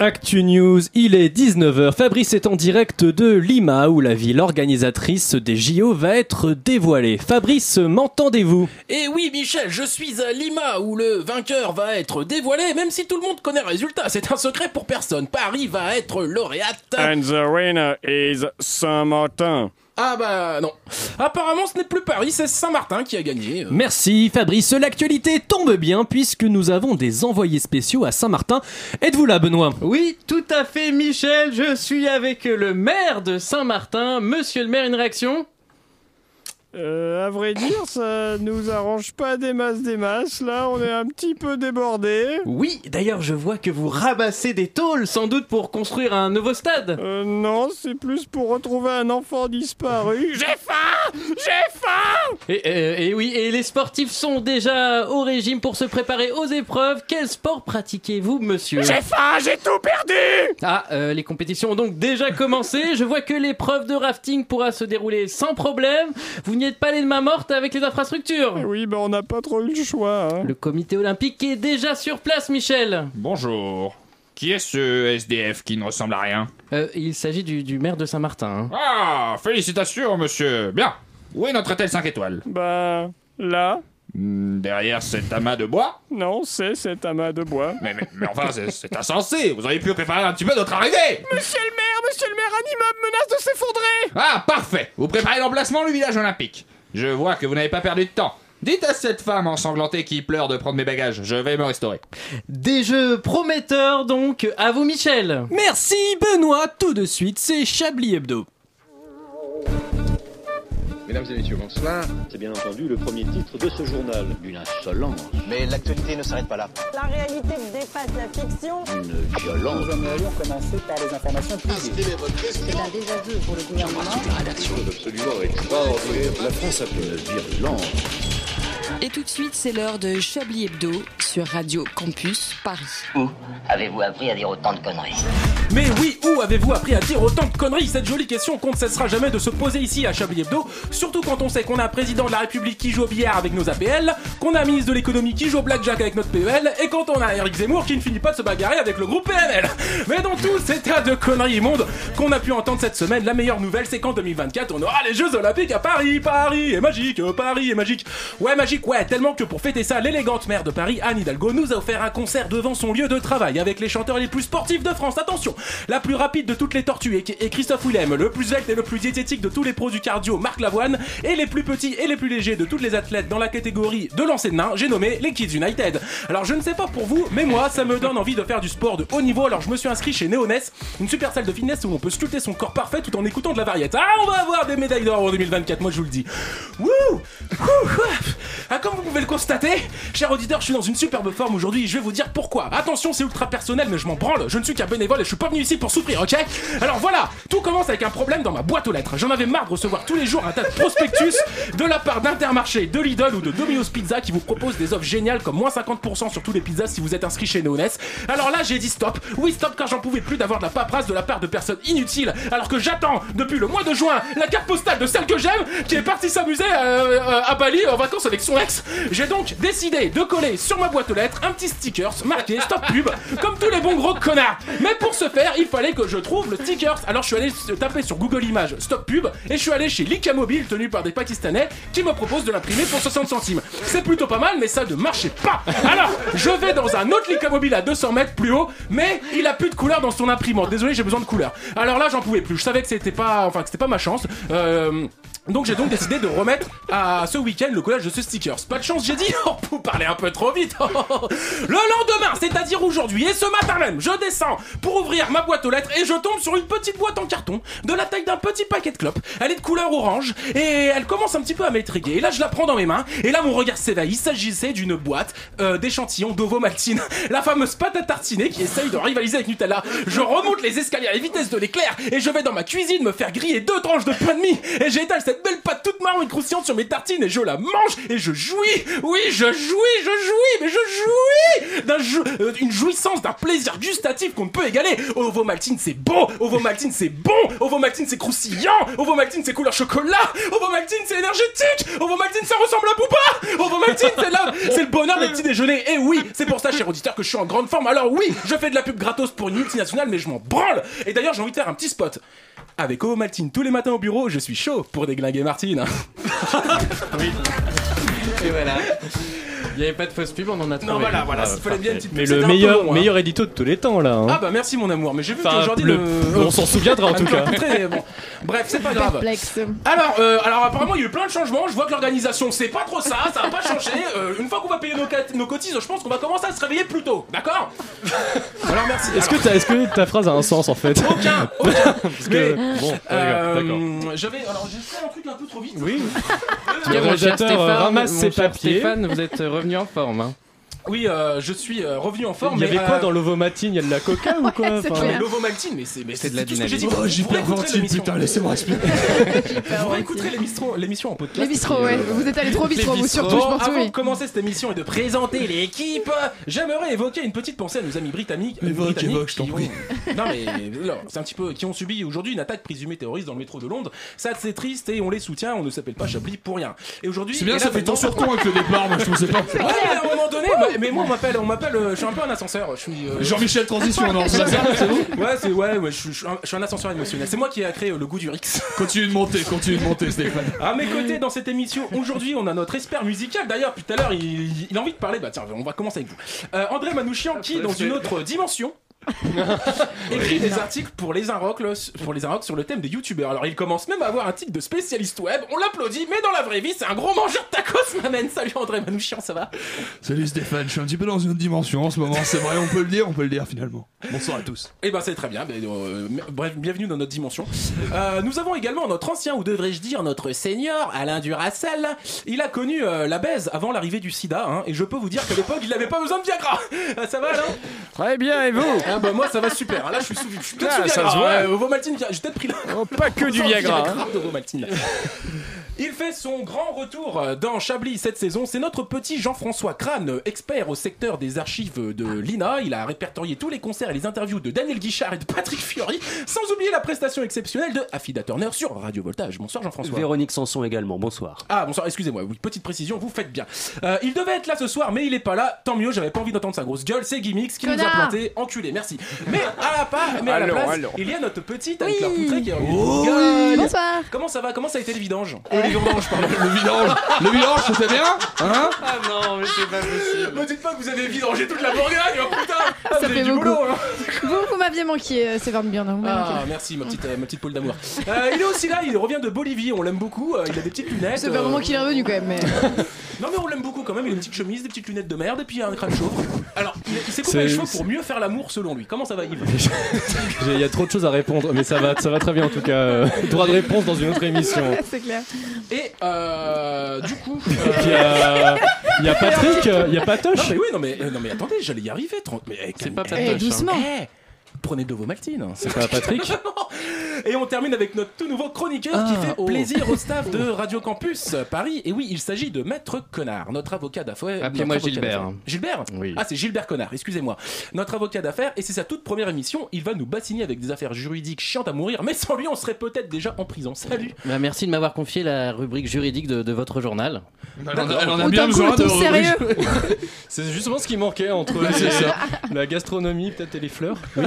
Actu News, il est 19h. Fabrice est en direct de Lima où la ville organisatrice des JO va être dévoilée. Fabrice, m'entendez-vous? Eh oui, Michel, je suis à Lima où le vainqueur va être dévoilé, même si tout le monde connaît le résultat. C'est un secret pour personne. Paris va être lauréate. And the winner is Saint-Martin. Ah bah non. Apparemment, ce n'est plus Paris, c'est Saint-Martin qui a gagné. Merci Fabrice, l'actualité tombe bien puisque nous avons des envoyés spéciaux à Saint-Martin. Êtes-vous là Benoît? Oui, tout à fait Michel, je suis avec le maire de Saint-Martin. Monsieur le maire, une réaction? Euh, à vrai dire, ça nous arrange pas des masses des masses. Là, on est un petit peu débordé. Oui, d'ailleurs je vois que vous rabassez des tôles sans doute pour construire un nouveau stade. Euh, non, c'est plus pour retrouver un enfant disparu. J'ai faim J'ai faim Et, euh, et oui, et les sportifs sont déjà au régime pour se préparer aux épreuves. Quel sport pratiquez-vous monsieur? J'ai faim J'ai tout perdu Ah, euh, les compétitions ont donc déjà commencé. Je vois que l'épreuve de rafting pourra se dérouler sans problème. Vous n'y êtes pas allé de main morte avec les infrastructures. Oui, bah on n'a pas trop eu le choix. hein. Le comité olympique est déjà sur place, Michel. Bonjour. Qui est ce SDF qui ne ressemble à rien? Euh, il s'agit du, du maire de Saint-Martin. hein. Ah, félicitations, monsieur. Bien. Où est notre hôtel 5 étoiles? Bah, là, Derrière cet amas de bois? Non, c'est cet amas de bois. mais, mais, mais enfin, c'est- c'est insensé. Vous auriez pu préparer un petit peu notre arrivée. Monsieur le maire, monsieur le maire, un immeuble menace de s'effondrer Ah, parfait. Vous préparez l'emplacement du village olympique. Je vois que vous n'avez pas perdu de temps. Dites à cette femme ensanglantée qui pleure de prendre mes bagages. Je vais me restaurer. Des jeux prometteurs donc. À vous, Michel. Merci Benoît, tout de suite c'est Chablis Hebdo. Mesdames et messieurs, bonsoir. C'est bien entendu le premier titre de ce journal. Une insolence, Mais l'actualité ne s'arrête pas là. La réalité dépasse la fiction. une violence. C'est un désaveu pour le gouvernement. absolument extraordinaire. La France a fait une virulence. Et tout de suite, c'est l'heure de Chablis Hebdo sur Radio Campus Paris. Où avez-vous appris à dire autant de conneries Mais oui, où avez-vous appris à dire autant de conneries Cette jolie question qu'on ne cessera jamais de se poser ici à Chablis Hebdo, surtout quand on sait qu'on a un président de la République qui joue au billard avec nos APL, qu'on a un ministre de l'économie qui joue au blackjack avec notre PEL, et quand on a Eric Zemmour qui ne finit pas de se bagarrer avec le groupe PNL. Mais dans tout cet état de conneries immondes qu'on a pu entendre cette semaine, la meilleure nouvelle c'est qu'en 2024 on aura les Jeux Olympiques à Paris. Paris est magique, Paris est magique. Ouais, magique, ouais, tellement que pour fêter ça, l'élégante maire de Paris, Anne Hidalgo, nous a offert un concert devant son lieu de travail avec les chanteurs les plus sportifs de France. Attention, la plus rapide de toutes les tortues et, Christophe Willem, le plus svelte et le plus diététique de tous les pros du cardio, Marc Lavoine, et les plus petits et les plus légers de tous les athlètes dans la catégorie de lancer de nain, j'ai nommé les Kids United. Alors je ne sais pas pour vous, mais moi, ça me donne envie de faire du sport de haut niveau, alors je me suis inscrit chez Neoness, une super salle de fitness où on peut sculpter son corps parfait tout en écoutant de la variété. Ah, on va avoir des médailles d'or en 2024, moi je vous le dis. Wouh Ouh, ah, comme vous pouvez le constater, cher auditeur, je suis dans une superbe forme aujourd'hui et je vais vous dire pourquoi. Attention, c'est ultra personnel, mais je m'en branle. Je ne suis qu'un bénévole et je suis pas venu ici pour souffrir, ok? Alors voilà, tout commence avec un problème dans ma boîte aux lettres. J'en avais marre de recevoir tous les jours un tas de prospectus de la part d'Intermarché, de Lidl ou de Domino's Pizza qui vous proposent des offres géniales comme moins 50% sur tous les pizzas si vous êtes inscrit chez Neoness. Alors là, j'ai dit stop. Oui, stop, car j'en pouvais plus d'avoir de la paperasse de la part de personnes inutiles alors que j'attends depuis le mois de juin la carte postale de celle que j'aime qui est partie s'amuser euh, euh, à Bali en vacances avec son J'ai donc décidé de coller sur ma boîte aux lettres un petit stickers marqué stop pub comme tous les bons gros connards. Mais pour ce faire, il fallait que je trouve le stickers. Alors je suis allé taper sur Google Images stop pub et je suis allé chez Lika Mobile tenu par des Pakistanais qui me proposent de l'imprimer pour 60 centimes. C'est plutôt pas mal, mais ça ne marchait pas. Alors je vais dans un autre Lika Mobile à 200 mètres plus haut, mais il a plus de couleur dans son imprimante. Désolé, j'ai besoin de couleur. Alors là, j'en pouvais plus. Je savais que c'était pas, enfin que c'était pas ma chance. Euh, donc j'ai donc décidé de remettre à ce week-end le collage de ce stickers. Pas de chance, j'ai dit. Oh, vous parlez un peu trop vite. le lendemain, c'est-à-dire aujourd'hui et ce matin même, je descends pour ouvrir ma boîte aux lettres et je tombe sur une petite boîte en carton de la taille d'un petit paquet de clopes. Elle est de couleur orange et elle commence un petit peu à m'intriguer. Et là, je la prends dans mes mains et là, mon regard s'éveille. Il s'agissait d'une boîte euh, d'échantillons d'ovo maltine, la fameuse pâte à tartiner qui essaye de rivaliser avec Nutella. Je remonte les escaliers à la vitesse de l'éclair et je vais dans ma cuisine me faire griller deux tranches de pain de mie et j'étale cette belle pâte toute marron et croustillante sur mes tartines et je la mange et je jouis. Oui, je jouis, je jouis, mais je jouis d'un euh, jouissance, d'un plaisir gustatif qu'on ne peut égaler. Ovomaltine, c'est beau. Ovomaltine, c'est bon. Ovomaltine, c'est croustillant. Ovomaltine, c'est couleur chocolat. Ovomaltine, c'est énergétique. Ovomaltine, ça ressemble à Booba. Ovomaltine, c'est là, c'est le bonheur des petits déjeuners. Et oui, c'est pour ça, cher auditeur, que je suis en grande forme. Alors oui, je fais de la pub gratos pour une multinationale, mais je m'en branle. Et d'ailleurs, j'ai envie de faire un petit spot. Avec Ovaltine tous les matins au bureau, je suis chaud pour déglinguer Martine. Et voilà. Il n'y avait pas de fausse pub, on en a trouvé. Non, voilà, voilà, Ah, il fallait bien une petite Mais pub, le un peu meilleur, long, hein. meilleur édito de tous les temps là. hein. Ah bah merci mon amour, mais j'ai vu Enfin, qu'aujourd'hui le- le... on s'en souviendra en tout cas. mais bon. Bref, c'est pas grave. Perplexe. Alors, euh, alors apparemment il y a eu plein de changements. Je vois que l'organisation c'est pas trop ça, ça va pas changer. Euh, une fois qu'on va payer nos, cat- nos cotises, je pense qu'on va commencer à se réveiller plus tôt, d'accord? Alors merci. Est-ce que, ta- est-ce que ta phrase a un sens en fait? Aucun, aucun. Parce que, bon, Euh, d'accord. J'avais, alors j'ai fait un truc un peu trop vite. Oui. Le cher réalisateur, euh, ramasse ses papiers. Stéphane, vous êtes revenu en forme. Hein. Oui, euh, je suis euh, revenu en forme. Il y avait mais, quoi euh, dans l'ovomatine? Il y a de la coca ou quoi? c'est Enfin, mais L'ovomaltine, mais c'est mais C'est de la tout ce que j'ai dit. Vous- vous réécouterez l'émission. laissez-moi respirer. Vous réécouterez l'émission l'émission en podcast. Les bistrots, ouais. Vous êtes allé trop vite, vous surtout, je Bon, pense, avant oui. de commencer cette émission et de présenter l'équipe, j'aimerais évoquer une petite pensée à nos amis britanniques. Évoque, britanniques évoque, je t'en prie. Non mais alors, c'est un petit peu qui ont subi aujourd'hui une attaque présumée terroriste dans le métro de Londres. Ça c'est triste et on les soutient. On ne s'appelle pas Chablis pour rien. Et aujourd'hui, C'est bien, ça fait tant sur ton avec le départ, moi je c'est pas. Ouais, à un moment donné, mais moi on m'appelle, on m'appelle, euh, je suis un peu un ascenseur. Je suis. euh, Jean-Michel Transition, non, c'est pas ça, c'est bon Ouais, c'est ouais, ouais, je suis, je suis un, je suis un ascenseur émotionnel. C'est moi qui ai créé euh, le goût du Rix. Continue de monter, continue de monter, Stéphane. À mes côtés dans cette émission, aujourd'hui, on a notre expert musical. D'ailleurs, puis tout à l'heure, il, il a envie de parler. Bah tiens, on va commencer avec vous. Euh, André Manouchian, qui, dans une autre dimension, écrit des articles pour les Inrocks pour les Inrocks sur le thème des youtubeurs. Alors, il commence même à avoir un titre de spécialiste web. On l'applaudit, mais dans la vraie vie, c'est un gros mangeur de tacos, m'amène. Salut André Manouchian, ça va? Salut Stéphane, je suis un petit peu dans une autre dimension en ce moment, c'est vrai, on peut le dire, on peut le dire finalement. Bonsoir à tous. Eh ben c'est très bien. Euh, bref, bienvenue dans notre dimension. Euh, nous avons également notre ancien, ou devrais-je dire notre senior, Alain Duracell. Il a connu euh, la baise avant l'arrivée du sida, hein, et je peux vous dire qu'à l'époque, il n'avait pas besoin de Viagra. Ah, ça va, Alain? Très bien, et vous? Ah, bah, Moi, ça va super. hein. Là, je suis sous, je suis peut-être Ah, sous ça Viagra. se voit. hein. Euh, Vomaltine, j'ai peut-être pris là. Oh, Pas que du Viagra. hein. de Vomaltine. Il fait son grand retour euh, dans Chablis cette saison. C'est notre petit Jean-François Crane, expert au secteur des archives de l'INA. Il a répertorié tous les concerts et les interviews de Daniel Guichard et de Patrick Fiori, sans oublier la prestation exceptionnelle de Affida Turner sur Radio Voltage. Bonsoir Jean-François. Véronique Sanson également, bonsoir. Ah bonsoir, excusez-moi, oui, petite précision, vous faites bien. Euh, il devait être là ce soir, mais il est pas là. Tant mieux, j'avais pas envie d'entendre sa grosse gueule. C'est Gimmix qui nous a planté, enculé, merci. Mais à la, part, mais à la place, allons. il y a notre petite Oui. poutrée qui est revenue. Bonsoir. Comment ça va? Comment ça a été les vidanges? Euh, Les vendanges, pardon. Le vidange, le vidange, ça fait bien Hein Ah non, mais c'est pas possible. Me dites pas que vous avez vidangé toute la Bourgogne, oh putain Ah, vous Ça avez fait du beaucoup. boulot, hein. Vous, vous m'aviez manqué, euh, Séverne vous m'avez Ah, manqué. merci, ma petite, euh, ma petite poule d'amour. Euh, il est aussi là, il revient de Bolivie, on l'aime beaucoup. euh, il a des petites lunettes. Ça fait un euh, moment qu'il est revenu quand même. Mais... Non, mais on l'aime beaucoup quand même. Il a une petite chemise, des petites lunettes de merde et puis un crâne chauve. Alors, il, il s'est coupé C'est- les cheveux pour mieux faire l'amour selon lui. Comment ça va, Yves Il y a trop de choses à répondre, mais ça va, ça va très bien en tout cas. Droit de réponse dans une autre émission. C'est clair. Et euh, du coup. Il y a, il y a Patrick, euh, il y a Non Patoche. mais oui, non mais, euh, non mais attendez, j'allais y arriver. trente- Mais, eh, C'est pas Patoche, Eh, hein. eh, Prenez de vos maltines. C'est pas Patrick Et on termine avec notre tout nouveau chroniqueur qui Ah, fait oh. plaisir au staff de Radio Campus Paris. Et oui, il s'agit de Maître Connard, notre avocat d'affaires. Appelez-moi notre avocat Gilbert. Gilbert Oui. Ah, c'est Gilbert Connard, excusez-moi. Notre avocat d'affaires, et c'est sa toute première émission. Il va nous bassiner avec des affaires juridiques chiantes à mourir, mais sans lui, on serait peut-être déjà en prison. Salut Bah, merci de m'avoir confié la rubrique juridique de, de votre journal. Elle en a, bien besoin de sérieux. C'est justement ce qui manquait entre ça. la gastronomie peut-être et les fleurs. Oui.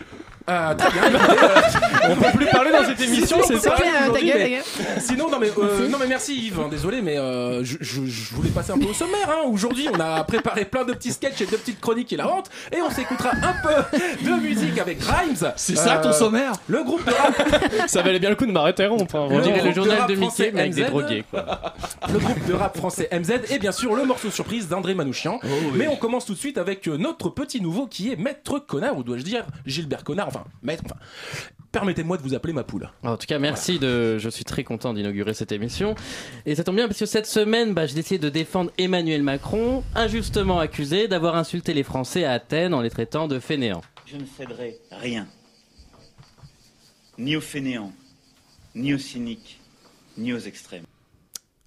Euh, Très bien, euh, On peut plus parler dans cette émission, c'est ça clair, ta aujourd'hui, gueule, mais- ta gueule. Sinon, non mais, euh, Merci. non mais merci Yves, hein, désolé, mais euh, je, je- je voulais passer un peu au sommaire. Hein. Aujourd'hui, on a préparé plein de petits sketchs et de petites chroniques et la honte, et on s'écoutera un peu de musique avec Grimes. C'est ça ton Euh, sommaire Le groupe de rap, Ça valait bien le coup de hein, On Le vraiment. dirait le de journal de français Mickey, mais avec des MZ. drogués. Quoi. le groupe de rap français MZ, et bien sûr le morceau surprise d'André Manouchian. oui. Mais on commence tout de suite avec notre petit nouveau qui est Maître Connard, ou dois-je dire Gilbert Connard, enfin Maître, enfin. Permettez-moi de vous appeler ma poule. En tout cas, merci de. Je suis très content d'inaugurer cette émission. Et ça tombe bien parce que cette semaine, bah, j'ai décidé de défendre Emmanuel Macron, injustement accusé d'avoir insulté les Français à Athènes en les traitant de fainéants. Je ne céderai rien. Ni aux fainéants, ni aux cyniques, ni aux extrêmes.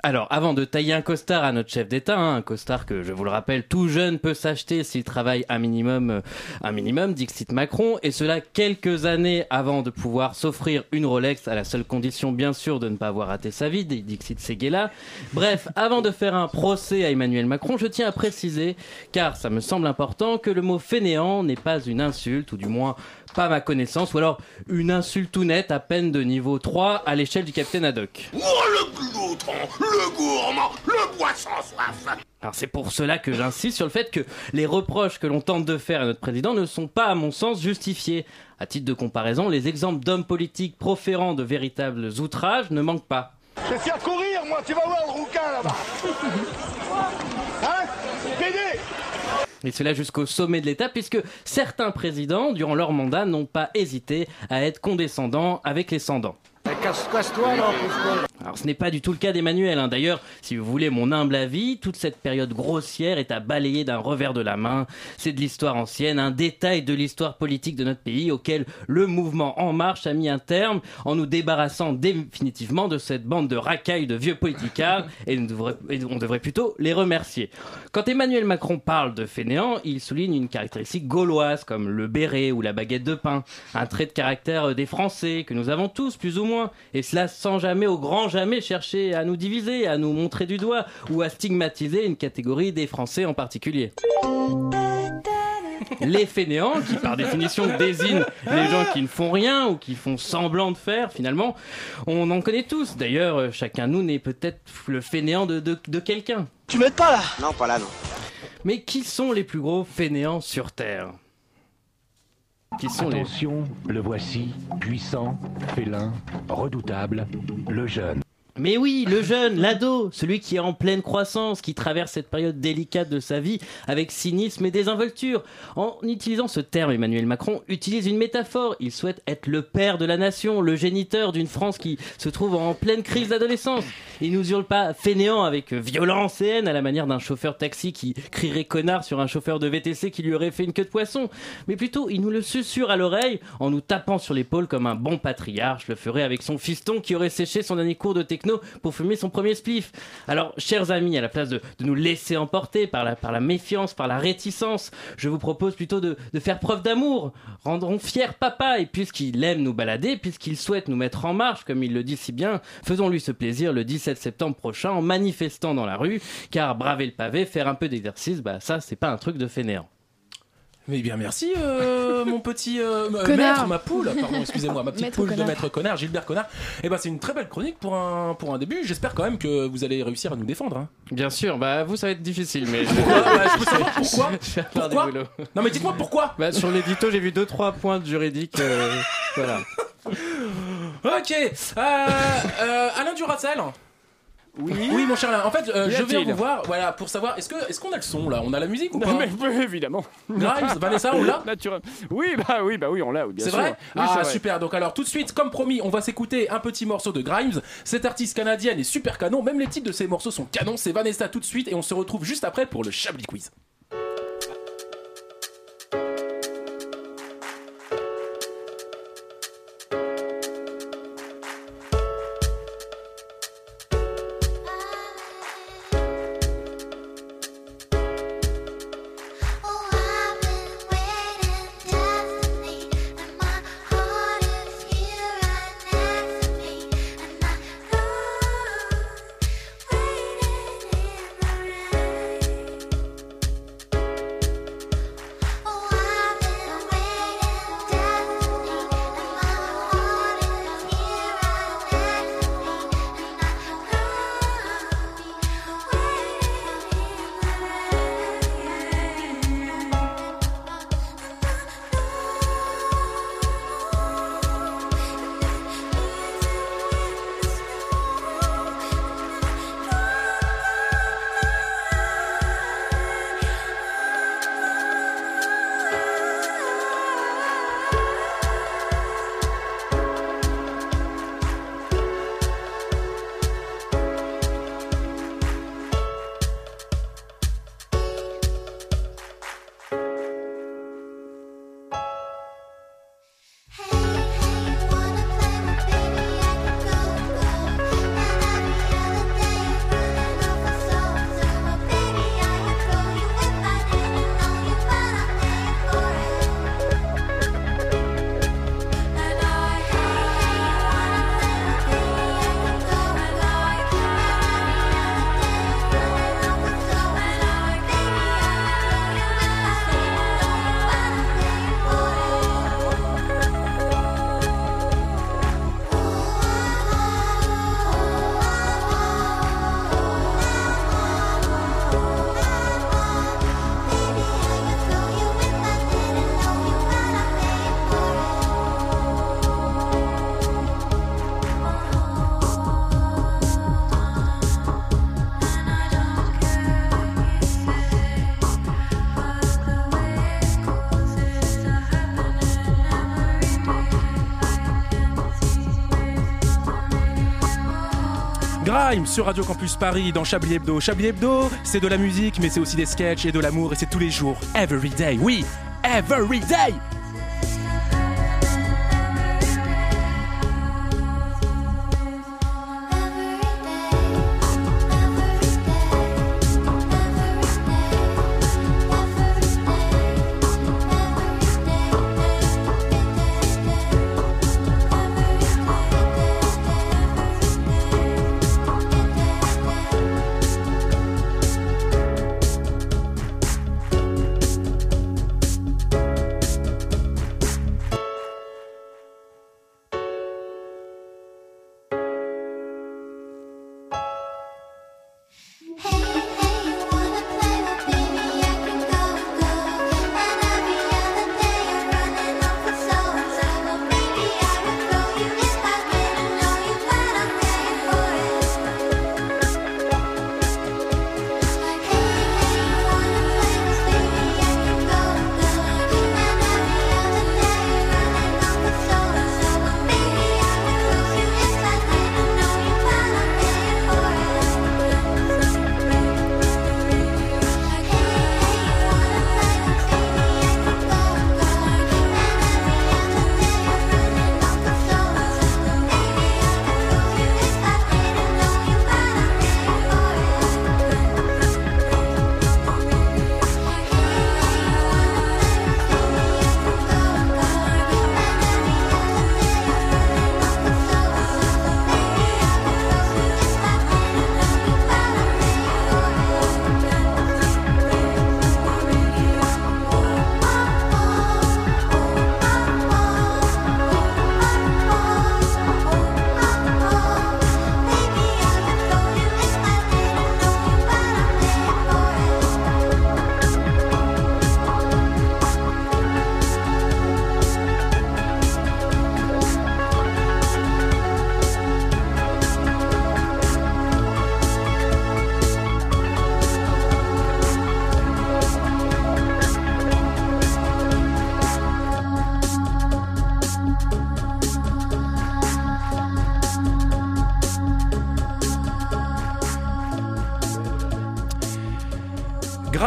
Alors, avant de tailler un costard à notre chef d'État, hein, un costard que, je vous le rappelle, tout jeune peut s'acheter s'il travaille un minimum, euh, un minimum, Dixit Macron, et cela quelques années avant de pouvoir s'offrir une Rolex, à la seule condition, bien sûr, de ne pas avoir raté sa vie, Dixit Seguela. Bref, avant de faire un procès à Emmanuel Macron, je tiens à préciser, car ça me semble important, que le mot fainéant n'est pas une insulte, ou du moins pas à ma connaissance, ou alors une insulte tout nette à peine de niveau 3 à l'échelle du capitaine Haddock. Oh le glouton, le gourmand, le boisson soif Alors c'est pour cela que j'insiste sur le fait que les reproches que l'on tente de faire à notre président ne sont pas, à mon sens, justifiés. À titre de comparaison, les exemples d'hommes politiques proférant de véritables outrages ne manquent pas. Je vais faire courir, moi, tu vas voir le rouquin là-bas Hein Pédé Et cela jusqu'au sommet de l'État, puisque certains présidents, durant leur mandat, n'ont pas hésité à être condescendants avec les sans-dents. Casse-toi là, Alors ce n'est pas du tout le cas d'Emmanuel. hein. D'ailleurs, si vous voulez mon humble avis, toute cette période grossière est à balayer d'un revers de la main. C'est de l'histoire ancienne, un détail de l'histoire politique de notre pays auquel le mouvement En Marche a mis un terme en nous débarrassant définitivement de cette bande de racailles de vieux politicards et, nous devrait- et on devrait plutôt les remercier. Quand Emmanuel Macron parle de fainéant, il souligne une caractéristique gauloise comme le béret ou la baguette de pain, un trait de caractère des Français que nous avons tous plus ou moins, et cela sans jamais au grand jamais chercher à nous diviser, à nous montrer du doigt ou à stigmatiser une catégorie des Français en particulier. Les fainéants, qui par définition désignent les gens qui ne font rien ou qui font semblant de faire, finalement, on en connaît tous. D'ailleurs, euh, chacun de nous n'est peut-être le fainéant de, de- de quelqu'un. Tu m'aides pas là? Non, pas là, non. Mais qui sont les plus gros fainéants sur Terre? Attention, le voici, puissant, félin, redoutable, le jeune. Mais oui, le jeune, l'ado, celui qui est en pleine croissance, qui traverse cette période délicate de sa vie avec cynisme et désinvolture. En utilisant ce terme, Emmanuel Macron utilise une métaphore. Il souhaite être le père de la nation, le géniteur d'une France qui se trouve en pleine crise d'adolescence. Il nous hurle pas fainéant avec violence et haine à la manière d'un chauffeur taxi qui crierait connard sur un chauffeur de VTC qui lui aurait fait une queue de poisson. Mais plutôt, il nous le susurre à l'oreille en nous tapant sur l'épaule comme un bon patriarche le ferait avec son fiston qui aurait séché son dernier cours de pour fumer son premier spliff. Alors, chers amis, à la place de, nous laisser emporter par la, méfiance, par la réticence, je vous propose plutôt de, faire preuve d'amour. Rendons fier papa, et puisqu'il aime nous balader, puisqu'il souhaite nous mettre en marche, comme il le dit si bien, faisons-lui ce plaisir le 17 septembre prochain en manifestant dans la rue, car braver le pavé, faire un peu d'exercice, bah ça, c'est pas un truc de fainéant. Mais bien merci euh, mon petit euh, euh, maître, ma poule, pardon, excusez-moi, ma petite Maître poule de maître connard, Gilbert Connard. Et ben c'est une très belle chronique pour un pour un début. J'espère quand même que vous allez réussir à nous défendre. Hein. Bien sûr, bah vous, ça va être difficile, mais... Pourquoi Bah, Je peux savoir pourquoi Je vais faire des Pourquoi boulots. Non mais dites-moi pourquoi. Bah, sur l'édito, j'ai vu 2-3 points de juridique. euh, voilà. Ok. Euh, euh, Alain Duracell. Oui. Oui mon cher Alain. En fait, euh, je viens vous voir, voilà, pour savoir est-ce que est-ce qu'on a le son là? On a la musique ou pas? Non, mais oui, évidemment. Grimes, Vanessa, on l'a? Naturel. Oui, bah oui, bah oui, on l'a, oui, bien C'est vrai? Oui, Ah vrai. super, donc alors tout de suite, comme promis, on va s'écouter un petit morceau de Grimes. Cette artiste canadienne est super canon, même les titres de ces morceaux sont canons. C'est Vanessa tout de suite et on se retrouve juste après pour le Chablis Quiz. Sur Radio Campus Paris dans Chablis Hebdo. Chablis Hebdo, c'est de la musique, mais c'est aussi des sketchs et de l'amour, et c'est tous les jours. Every day, oui, every day!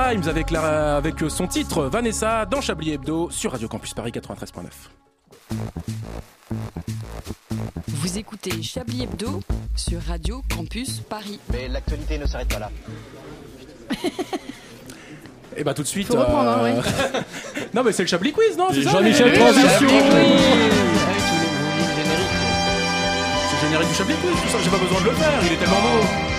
Grimes avec, la, avec son titre Vanessa dans Chablis Hebdo sur Radio Campus Paris 93.9. Vous écoutez Chablis Hebdo sur Radio Campus Paris. Mais l'actualité ne s'arrête pas là. Et bah tout de suite. Faut reprendre, hein, ouais. non mais c'est le Chablis Quiz, non Jean-Michel Mais- Transition. C'est le générique du Chablis Quiz, tout ça, j'ai pas besoin de le faire, il est tellement beau.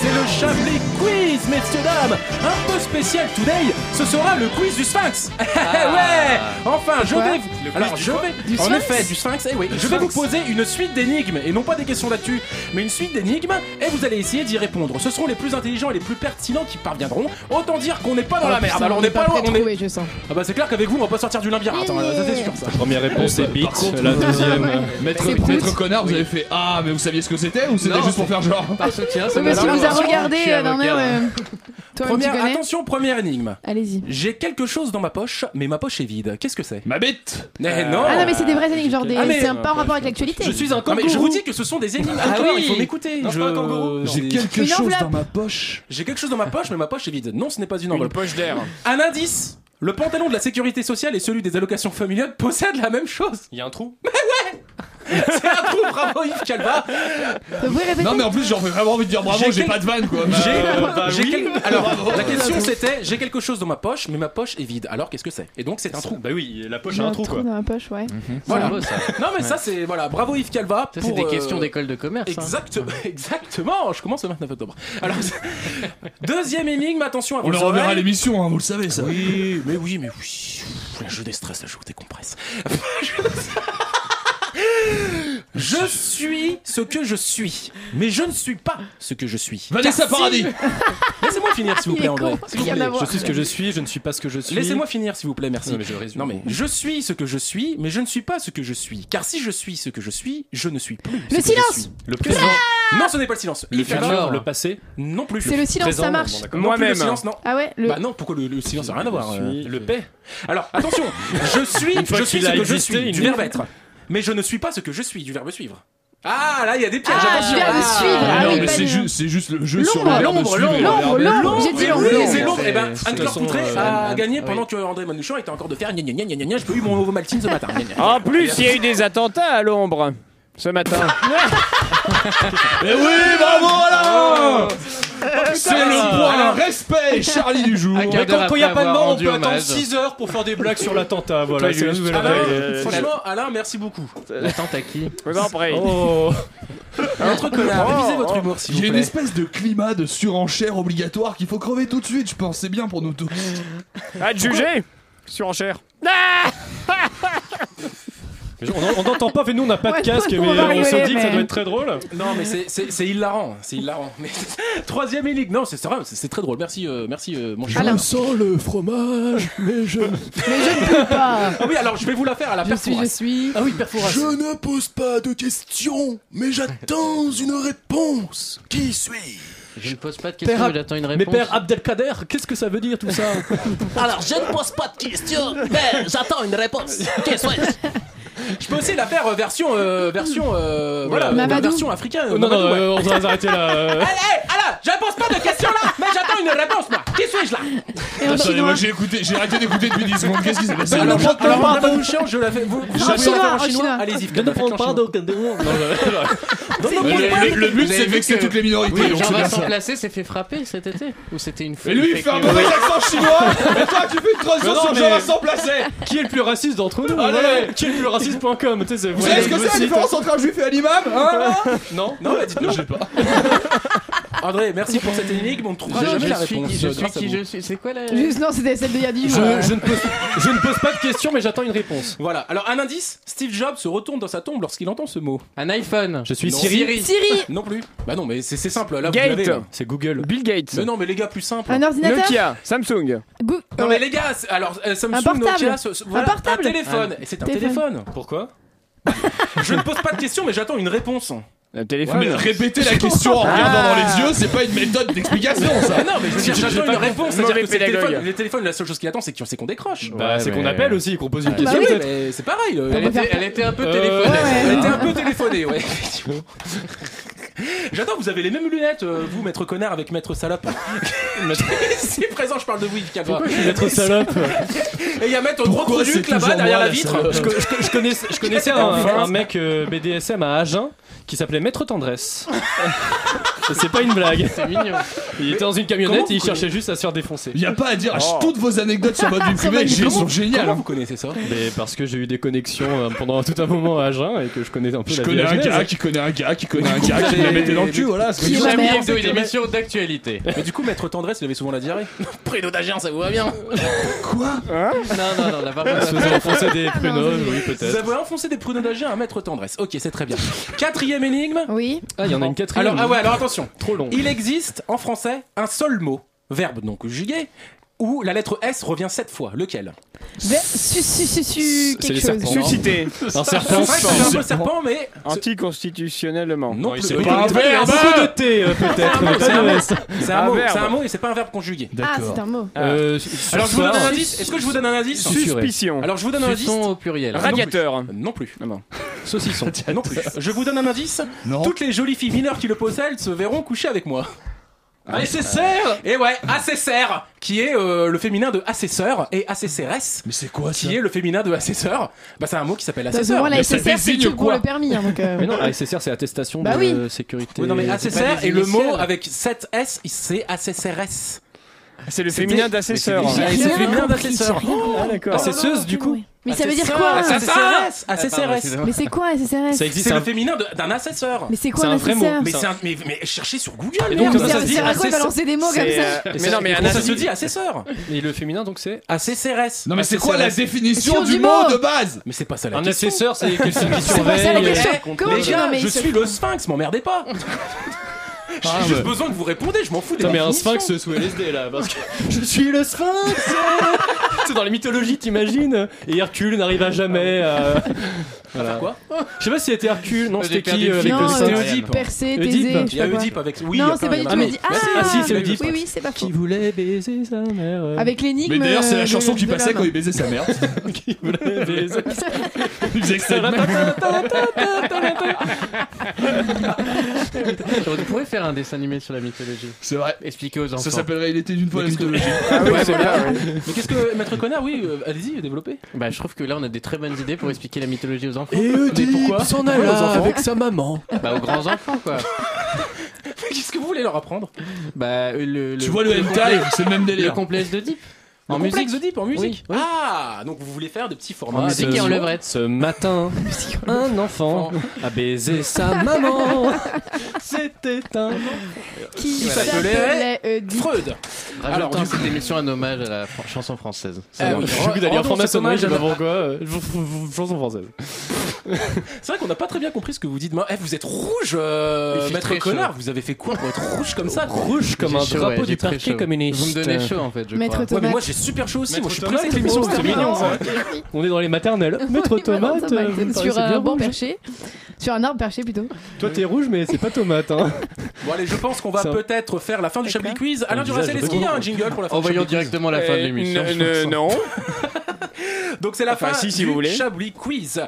C'est le Chablis Quiz, messieurs dames Un peu spécial today, ce sera le quiz du Sphinx Ouais Enfin, je vais... Alors, je vais... Du en Sphinx effet, du Sphinx, eh oui. Je vais vous poser une suite d'énigmes, et non pas des questions d'actu, mais une suite d'énigmes, et vous allez essayer d'y répondre. Ce seront les plus intelligents et les plus pertinents qui parviendront. Autant dire qu'on n'est pas dans Oh, la merde. putain, Alors, on n'est pas loin, on est... je sens. Ah bah c'est clair qu'avec vous, on va pas sortir du limbière. Attends, ça c'est sûr, ça. Première réponse c'est beat, la deuxième. Maître, C'est connard, vous avez fait Ah, mais vous saviez ce que c'était ou c'était juste pour faire genre? Par soutien, mais si vous regardé Je suis euh, avocat. euh, tu connais. attention, première énigme. Allez-y. J'ai quelque chose dans ma poche, mais ma poche est vide. Qu'est-ce que c'est? Ma bite Eh non Ah non, mais c'est des vraies énigmes, genre des. Ah, mais- C'est un pas en rapport avec l'actualité. Je suis un Non, kangourou. mais je vous dis que ce sont des énigmes. Ah Encore, oui. il faut m'écouter. Non, Je- pas un kangourou. J'ai quelque Une chose enveloppe. dans ma poche. J'ai quelque chose dans ma poche, mais ma poche est vide. Non, ce n'est pas une Une enveloppe. poche d'air. Un indice le pantalon de la sécurité sociale et celui des allocations familiales possèdent la même chose. Il y a un trou C'est un trou, bravo Yves Calva. Non, mais en plus, j'aurais vraiment envie de dire bravo, J'ai j'ai quel- pas de vanne quoi. J'ai bah j'ai oui. quel- Alors, la question c'était j'ai quelque chose dans ma poche, mais ma poche est vide. Alors qu'est-ce que c'est? Et donc c'est un trou. Bah oui, la poche a un trou quoi. dans ma poche, ouais. Voilà. beau, ça. Non mais ça c'est voilà, bravo Yves Calva. Ça, pour, c'est des euh, questions d'école de commerce. hein. Exact, exactement. Je commence le 29 octobre. Alors deuxième énigme, attention à On vos leur reverra oreilles. l'émission, hein, vous le savez ça. Oui, mais oui, mais oui. La jeu des stress, la jeu des compresses. Je suis ce que je suis, mais je ne suis pas ce que je suis. Vanessa Paradis. Laissez-moi finir, s'il vous plaît, André. S'il vous plaît. Je suis ce que je suis, je ne suis pas ce que je suis. Laissez-moi finir, s'il vous plaît, merci. Non, mais je résume. Non, mais je suis ce que je suis, mais je ne suis pas ce que je suis. Car si je suis ce que je suis, je ne suis plus. ce Le que je silence suis. Le présent, Non, ce n'est pas le silence. le futur, le passé, Non plus. C'est le silence, présent. ça marche. plus, le Moi-même. silence, non. Ah ouais, le. Bah non, pourquoi le, le silence n'a rien à voir. euh. le paix? Alors, attention, je suis, Une je suis ce que je suis, n'est verbe être. Mais je ne suis pas ce que je suis, du verbe suivre. Ah, là, il y a des pièges, Ah, attention. je Ah. suivre. Ah non, oui, mais c'est juste, c'est juste le jeu sur L'ombre, le verbe l'ombre, le l'ombre, l'ombre, j'ai dit Oui, l'ombre, c'est l'ombre. Eh ben, Anne-Claire Poutré a gagné pendant que André Manouchian était encore de faire gna gna gna gna gna. J'ai pas eu mon nouveau Maltine ce matin. En plus, il y a eu des attentats à l'ombre ce matin. Mais oui, bravo Alain C'est le point respect Charlie du jour. Mais quand il n'y a pas de mort, on peut attendre hommage. 6 heures pour faire des blagues sur l'attentat. Voilà, c'est la nouvelle franchement, Alain, merci beaucoup. L'attente à qui. Oh, Un truc connard, Oh, révisez votre oh. humour s'il Il y vous a une espèce de climat de surenchère obligatoire qu'il faut crever tout de suite, je pense. C'est bien pour nous tous. À te juger Surenchère. on n'entend pas, mais nous on n'a pas de casque, mais on se dit que ça mais- doit être très drôle. Non, mais c'est- hilarant, c'est hilarant. Mais troisième énigme, non, c'est c'est vrai, c'est c'est très drôle. Merci, euh, merci, euh, mon cher. Alain. sens le fromage, mais je. Mais je ne peux pas. Ah oui, alors je vais vous la faire à la Je suis, je suis. Ah oui, perforas. ne pose pas de questions, mais j'attends une réponse. Qui suis-je? Je ne pose pas de questions, Père mais j'attends une Mais réponse. père Abdelkader, qu'est-ce que ça veut dire tout ça? Alors, je ne pose pas de questions, mais j'attends une réponse. Qui suis-je? Je peux aussi la faire euh, version, euh, version, euh, voilà, Mamadou. version africaine. Oh, Non, non, Mamadou, ouais. euh, on va s'arrêter là. euh. Allez, allez, je pose pas de questions là, mais j'attends une réponse moi. Qui suis-je là? Et en Attendez, chinois. moi j'ai écouté, j'ai arrêté d'écouter depuis 10 secondes. Qu'est-ce qui s'est passé Alors, là alors, alors Manouchian, je la fais. Vous, vous En voulez la chinois, faire en en chinois? Chinois. Allez-y, Je non, non, Mais le, le- le but c'est de vexer toutes les minorités. Donc c'est bien Jean-Vincent ça. Placé s'est fait frapper cet été Ou c'était une Et lui il fait un mauvais accent chinois Et toi tu fais une transition sur Jean-Vincent Placé Qui est le plus raciste d'entre nous? Allez. Qui est le plus tu sais, Vous savez ce que c'est la différence entre un juif et un imam hein Non, Non, bah dites-nous. Je sais pas. André, merci pour cette énigme. On ne trouvera jamais la réponse. qui je suis qui je suis C'est quoi la Juste, non, c'était celle de il y a 10 je, ne pose, je ne pose pas de questions, mais j'attends une réponse. Voilà. Alors un indice. Steve Jobs se retourne dans sa tombe lorsqu'il entend ce mot. Un iPhone Je suis Non. Siri. Siri. Non plus. Bah non, mais c'est c'est simple. Là, vous Gate. C'est Google. Bill Gates. Mais non, mais les gars, plus simple. Un ordinateur. Nokia. Samsung. Non mais les gars, alors euh, Samsung, Un portable. Nokia, ce- ce- voilà, portable. un téléphone. Et c'est un Téléphone. Pourquoi Je ne pose pas de questions, mais j'attends une réponse. Un téléphone. Mais répéter la question en regardant dans les yeux, c'est pas une méthode d'explication ça Mais non, mais je veux dire, j'attends une réponse. C'est-à-dire que le téléphone. Les téléphones, la seule chose qu'il attend, c'est qu'on sait qu'on décroche. Bah, c'est qu'on appelle aussi, qu'on pose une Bah question. oui. c'est pareil. euh, elle peut était, faire elle était un peu Euh, téléphonée. ouais. Elle était un peu téléphonée, ouais, J'attends, vous avez les mêmes lunettes, euh, vous, maître connard, avec maître salope. si présent, je parle de vous, Yves Calva. Maître salope. Et il y a maître gros truc c'est là-bas derrière la vitre. Je, co- je co- je connaissais, je connaissais un, un mec euh, BDSM à Agen qui s'appelait Maître Tendresse. Et c'est pas une blague. C'est mignon. Il était dans une Comment camionnette et il cherchait juste à se faire défoncer. Y a pas à dire, Oh. toutes vos anecdotes sur votre vie privée elles sont géniales. Comment hein. vous connaissez ça Mais parce que j'ai eu des connexions euh, pendant tout un moment à Agen et que je connais un peu Je la connais vie un agenaise. gars qui connaît un gars qui connaît un gars qui me la mettait dans le cul, voilà. c'est Qui est tout. ma Chablis mère Hebdo, une émission d'actualité. Mais du coup, maître Tendresse, il avait souvent la diarrhée. Préno d'Agen, ça vous va bien. Quoi Non, non, non, on a pas Se faisait enfoncer des pruneaux, oui Vous peut-être. avez enfoncé des pruneaux d'Agen à maître Tendresse. Ok, c'est très bien. Quatrième énigme. Oui. Ah, il y en a une quatrième. Alors, ah ouais, alors attention. Trop long. Il existe en français un seul mot, verbe non conjugué, où la lettre S revient sept fois. Lequel Su, su, su, su, C'est les serpents. Suscité. Un serpent. c'est un peu serpent, mais Anticonstitutionnellement. non c'est pas un verbe. oui, Un peu de thé euh, peut-être, C'est un de mot. S. C'est un Un mot, verbe. c'est un mot et c'est pas un verbe conjugué. Ah, c'est un mot. Euh, Alors je vous donne un indice. Est-ce que je vous donne un indice Suspicion. Alors je vous donne un indice. Au pluriel. Radiateur. Non plus. Saucisson. Non plus. Je vous donne un indice. Non. Toutes les jolies filles mineures qui le possèdent se verront coucher avec moi. Assesseur Et ouais, assesseur, qui est euh, le féminin de assesseur, et assesseresse, Mais c'est quoi ça qui est le féminin de assesseur. Bah c'est un mot qui s'appelle assesseur. Mais ça SSR, c'est désigne pour quoi le permis. hein, donc, euh, Mais non, ASSR c'est attestation Bah de oui. sécurité. Oui, non mais assesseur et le mot avec 7 S, c'est assesseresse. C'est le féminin d'assesseur. C'est rien féminin d'assesseur. compris. Ah d'accord. Assesseuse du coup Mais ça veut dire quoi assesseresse. excusez-moi. Mais c'est quoi existe C'est un- le féminin de- d'un assesseur. Mais c'est quoi un un vrai mot. assesseur Mais, c'est un- mais, mais cherchez sur Google. Donc, ça ça se dit assesseur balancer des mots comme C'est, ça euh, Mais ça- non, mais un ça assesseur. se dit assesseur Et le féminin donc c'est Assesseresse. Non mais c'est quoi la définition du mot de base Mais c'est pas ça la Un question. assesseur c'est quelqu'un qui C'est pas ça surveille. euh, je suis le sphinx, m'emmerdez pas. J'ai Ah, juste mais- besoin que vous répondez, je m'en fous des Putain, mais un sphinx sous LSD là, parce que je suis le sphinx. C'est dans les mythologies, t'imagines? Et Hercule n'arriva jamais à. Voilà. quoi Je sais pas si c'était Hercule, non, c'était qui euh, avec Non, le euh, sein Oedipe. Percé, Oedipe. Thésée, je Il y sais a pas quoi. Oedipe avec. Oui, il y non, c'est pas du tout en a mais- Oedipe. Ah, ah, si, c'est Oedipe. Oui, oui, c'est pas faux. Qui voulait baiser sa mère euh, Avec l'énigme. Mais d'ailleurs, c'est la euh, chanson qui passait quand il baisait sa mère. Qui voulait baiser Il faisait de même. On pourrait faire un dessin animé sur la mythologie. C'est vrai. Expliquer aux enfants. Ça s'appellerait Il était une fois la mythologie. Ah oui, Ouais, c'est voilà. bien, oui. Mais qu'est-ce que Maître Connard, oui, euh, allez-y, développez. Bah, je trouve que là, on a des très bonnes idées pour expliquer la mythologie aux enfants. Et Oedipe pourquoi s'en alla avec sa maman. Bah, aux grands enfants, quoi. Qu'est-ce que vous voulez leur apprendre? Bah, le. Tu vois le hentai, complexe- c'est le même Le délire. complexe de Deep. En musique. The Deep, en musique Oui, oui. Ah, donc vous voulez faire de petits formats. En musique et en Ce- levrette. Ce matin, un enfant a baisé sa maman. C'était un Qui s'appelait. Freud. Alors, Alors, cette émission un hommage à la chanson française. Ça oui. J'ai d'aller en hommage je sais pas pourquoi. euh, Chanson française. C'est vrai qu'on n'a pas très bien compris ce que vous dites. Mais, eh, vous êtes rouge, euh, Maître Connard. chaud. Vous avez fait quoi pour être rouge comme ça Rouge comme un chaud, drapeau ouais, du parquet communiste. Vous me donnez chaud, en fait, je Maître crois. Ouais, mais Tomate. moi j'ai super chaud aussi. Moi je suis que Tomate, l'émission termine. mignon, ça. On est dans les maternelles. Maître tomate, euh, Sur un banc rouge. perché. Sur un arbre perché plutôt. Toi t'es rouge mais c'est pas tomate hein. Bon allez, je pense qu'on va peut-être faire la fin du Chablis Quiz. Alain Duracell, est-ce qu'il y a un jingle pour la fin Envoyons directement la fin de Euh, l'émission. n- Non. Donc c'est la Enfin, fin si, si du vous voulez. Chablis Quiz.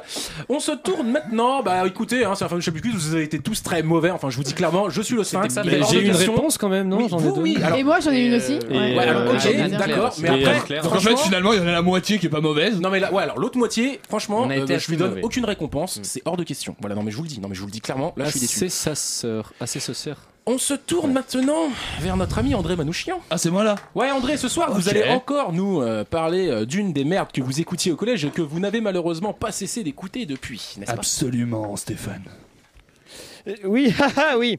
On se tourne maintenant. Bah écoutez, hein, c'est la fin du Chablis Quiz. Vous avez été tous très mauvais. Enfin, je vous dis clairement, je suis le sphinx. J'ai une réponse quand même non Oui, J'en ai vous, deux. oui. Alors, Et moi j'en ai une aussi. euh, Ouais. Ouais, alors Euh, ok, Anne-Claire d'accord. Mais après. Donc en fait, finalement, il y en a la moitié qui est pas mauvaise. Non mais là, ouais, alors l'autre moitié, franchement, euh, bah, je lui donne mauvais. aucune récompense, c'est hors de question. Voilà, non mais je vous le dis, non mais je vous le dis clairement, là je suis déçu. C'est sa sœur. Ah c'est sa sœur. On se tourne maintenant vers notre ami André Manouchian. Ah, c'est moi là Ouais André, ce soir vous Ok. allez encore nous euh, parler euh, d'une des merdes que vous écoutiez au collège et que vous n'avez malheureusement pas cessé d'écouter depuis, n'est-ce pas Absolument, Stéphane. Euh, Oui, haha, oui.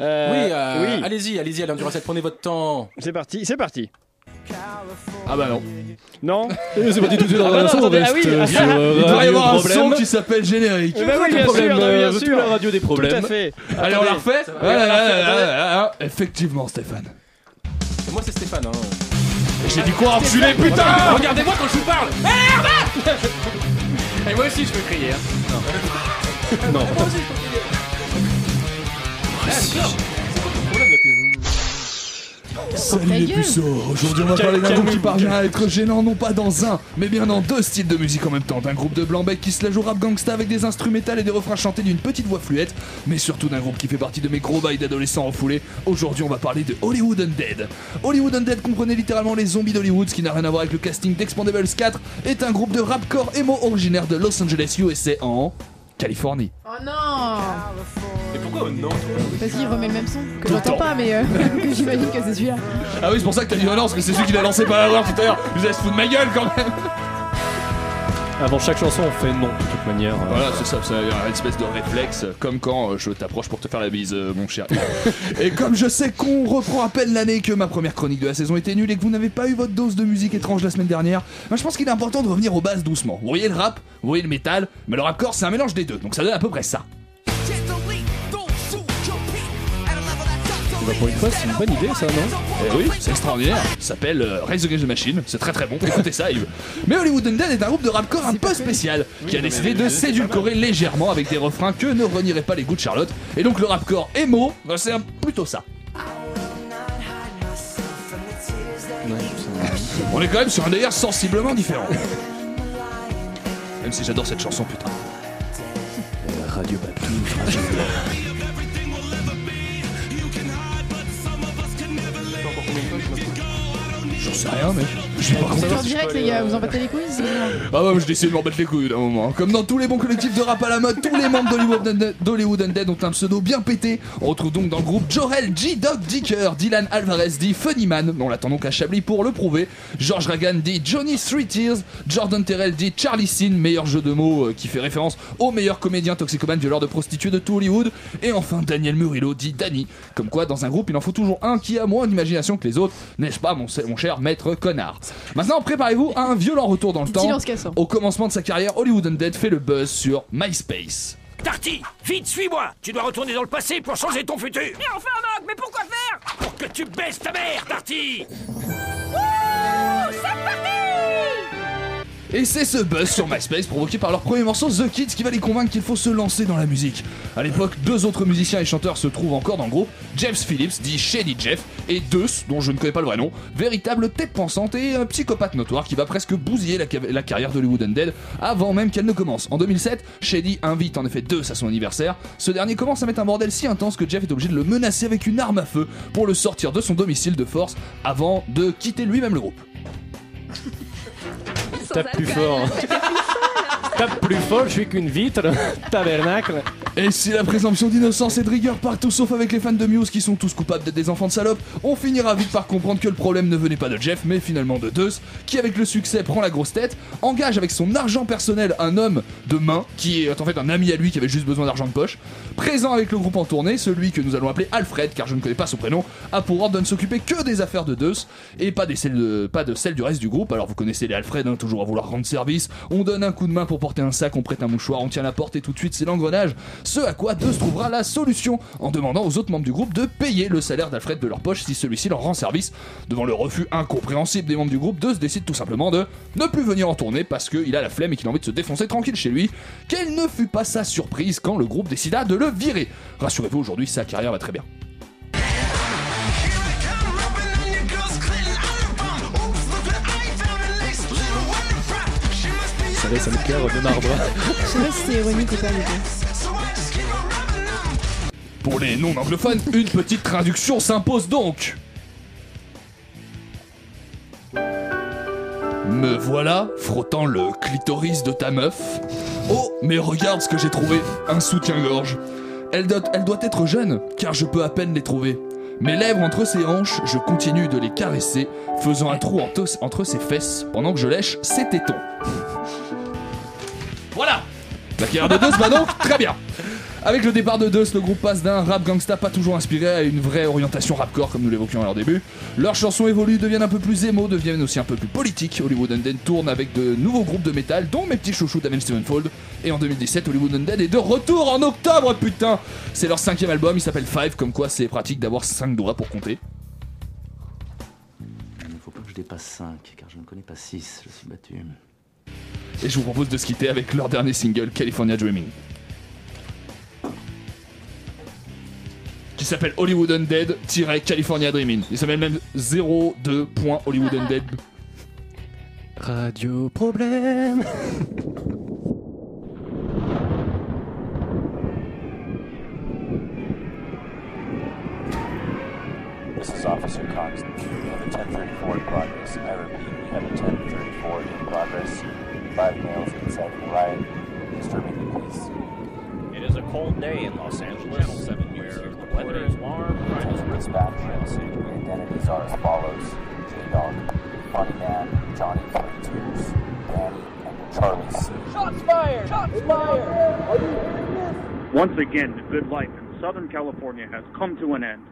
Euh, Oui, euh, oui. allez-y, allez-y Alain Duracell, prenez votre temps. C'est parti, c'est parti. Ah bah non. Non C'est pas du tout dans Ah bah la non, on reste ah oui, euh, ah, sur il euh, Il doit y avoir un Problème. son qui s'appelle générique. Eh ben oui, bien problème, sûr, non, euh, bien sûr. la radio des Tout problèmes. à fait. Allez, on la refait. Effectivement, Stéphane. Moi c'est Stéphane. Hein. J'ai dit quoi, enculé, putain Regardez-moi quand je vous parle. Et moi aussi, je peux crier. hein. Non. Salut les puceaux Aujourd'hui on va parler d'un groupe qui parvient à être gênant non pas dans un, mais bien dans deux styles de musique en même temps. D'un groupe de blanc-bec qui se la joue rap gangsta avec des instrumentales et des refrains chantés d'une petite voix fluette, mais surtout d'un groupe qui fait partie de mes gros bails d'adolescents refoulés. Aujourd'hui on va parler de Hollywood Undead. Hollywood Undead comprenait littéralement les zombies d'Hollywood, ce qui n'a rien à voir avec le casting d'Expandables 4, est un groupe de rapcore emo originaire de Los Angeles, USA en... Californie. Oh non Et pourquoi non Parce qu'il remet le même son. Que j'entends pas, mais euh, que j'imagine que c'est celui-là. Ah oui, c'est pour ça que t'as dit oh non, parce que c'est celui qui l'a lancé par erreur tout à l'heure. Vous allez se foutre de ma gueule quand même. Avant chaque chanson, on fait non de toute manière. euh. Voilà, c'est ça, c'est une espèce de réflexe, comme quand euh, je t'approche pour te faire la bise, euh, mon cher. et comme je sais qu'on reprend à peine l'année que ma première chronique de la saison était nulle et que vous n'avez pas eu votre dose de musique étrange la semaine dernière, bah, je pense qu'il est important de revenir aux bases doucement. Vous voyez le rap, vous voyez le métal, mais le rapcore c'est un mélange des deux, donc ça donne à peu près ça. Bah, pour une fois, c'est une bonne idée ça, non? Eh oui, c'est extraordinaire. Ça s'appelle euh, Rise Against the Machine. C'est très très bon. Écoutez ça, Yves. Mais Hollywood Undead est un groupe de rapcore un peu spécial qui a décidé de s'édulcorer légèrement avec des refrains que ne renieraient pas les goûts de Charlotte. Et donc le rapcore emo, bah, c'est un- plutôt ça. On est quand même sur un délire sensiblement différent. Même si j'adore cette chanson, putain. Radio Batou. J'en sais rien, mec. Je vais pas C'est en direct, les gars, vous en battez les couilles. Ah ouais, je décide de m'en battre les couilles d'un moment. Comme dans tous les bons collectifs de rap à la mode, tous les membres d'Hollywood Undead, ont un pseudo bien pété. On retrouve donc dans le groupe Jorel G. Dog Dicker, Dylan Alvarez dit Funnyman, on l'attend donc à Chablis pour le prouver. George Ragan dit Johnny Three Tears, Jordan Terrell dit Charlie Sin, meilleur jeu de mots euh, qui fait référence au meilleur comédien toxicomane violeur de prostituées de tout Hollywood. Et enfin Daniel Murillo dit Danny. Comme quoi, dans un groupe, il en faut toujours un qui a moins d'imagination que les autres, n'est-ce pas, mon, mon cher maître connard? Maintenant, préparez-vous à un violent retour dans le temps. Au commencement de sa carrière, Hollywood Undead fait le buzz sur MySpace. Tarty, vite, suis-moi. Tu dois retourner dans le passé pour changer ton futur. Mais enfin, Mac, mais pourquoi faire? Pour que tu baisses ta mère, Tarty Et c'est ce buzz sur MySpace provoqué par leur premier morceau The Kids qui va les convaincre qu'il faut se lancer dans la musique. À l'époque, deux autres musiciens et chanteurs se trouvent encore dans le groupe, James Phillips, dit Shady Jeff, et Deus, dont je ne connais pas le vrai nom, véritable tête pensante et un psychopathe notoire qui va presque bousiller la, la carrière d'Hollywood Undead avant même qu'elle ne commence. En 2007, Shady invite en effet Deus à son anniversaire. Ce dernier commence à mettre un bordel si intense que Jeff est obligé de le menacer avec une arme à feu pour le sortir de son domicile de force avant de quitter lui-même le groupe. Tape plus fort. Tape plus fort, je suis qu'une vitre. Tabernacle. Et si la présomption d'innocence et de rigueur partout sauf avec les fans de Muse qui sont tous coupables d'être des enfants de salopes, on finira vite par comprendre que le problème ne venait pas de Jeff mais finalement de Deus, qui avec le succès prend la grosse tête, engage avec son argent personnel un homme de main, qui est en fait un ami à lui qui avait juste besoin d'argent de poche, présent avec le groupe en tournée, celui que nous allons appeler Alfred, car je ne connais pas son prénom, a pour ordre de ne s'occuper que des affaires de Deus, et pas, des celles de celles du reste du groupe, alors vous connaissez les Alfred, hein, toujours à vouloir rendre service, on donne un coup de main pour porter un sac, on prête un mouchoir, on tient la porte et tout de suite c'est l'engrenage, ce à quoi Deus trouvera la solution en demandant aux autres membres du groupe de payer le salaire d'Alfred de leur poche si celui-ci leur rend service. Devant le refus incompréhensible des membres du groupe, Deus décide tout simplement de ne plus venir en tournée parce qu'il a la flemme et qu'il a envie de se défoncer tranquille chez lui. Quelle ne fut pas sa surprise quand le groupe décida de le virer. Rassurez-vous, aujourd'hui sa carrière va très bien. Ça laisse un cœur de marbre. Je sais pas si c'est ironique ou pas, du coup. Pour les non-anglophones, une petite traduction s'impose donc. Me voilà frottant le clitoris de ta meuf. Oh, mais regarde ce que j'ai trouvé, un soutien-gorge. Elle, doit- être jeune, car je peux à peine les trouver. Mes lèvres entre ses hanches, je continue de les caresser, faisant un trou entre, ses fesses pendant que je lèche ses tétons. Voilà La carrière de va donc très bien avec le départ de Deus, le groupe passe d'un rap gangsta pas toujours inspiré à une vraie orientation rapcore comme nous l'évoquions à leur début. Leurs chansons évoluent, deviennent un peu plus émo, deviennent aussi un peu plus politiques. Hollywood Undead tourne avec de nouveaux groupes de métal, dont mes petits chouchous d'Avenged Sevenfold. Et en 2017, Hollywood Undead est de retour en octobre, putain C'est leur cinquième album, il s'appelle Five, comme quoi c'est pratique d'avoir 5 doigts pour compter. Il ne faut pas que je dépasse 5, car je ne connais pas 6, je suis battu. Et je vous propose de se quitter avec leur dernier single, California Dreaming. Qui s'appelle Hollywood Undead-California Dreaming. Il s'appelle même 02.Hollywood Undead. Radio problème. This is Officer Cox. We have a 1034 in progress. I repeat, we have a 1034 in progress. Five males inciting riot, disturbing the peace. It is a cold day in Los Angeles, where the weather is warm, crime is Dispatch. The identities are as follows. J-Dog, Funny Man, Johnny Three Tears, Danny, and Charlie C. Shots fired! Shots fired! Once again, the good life in Southern California has come to an end.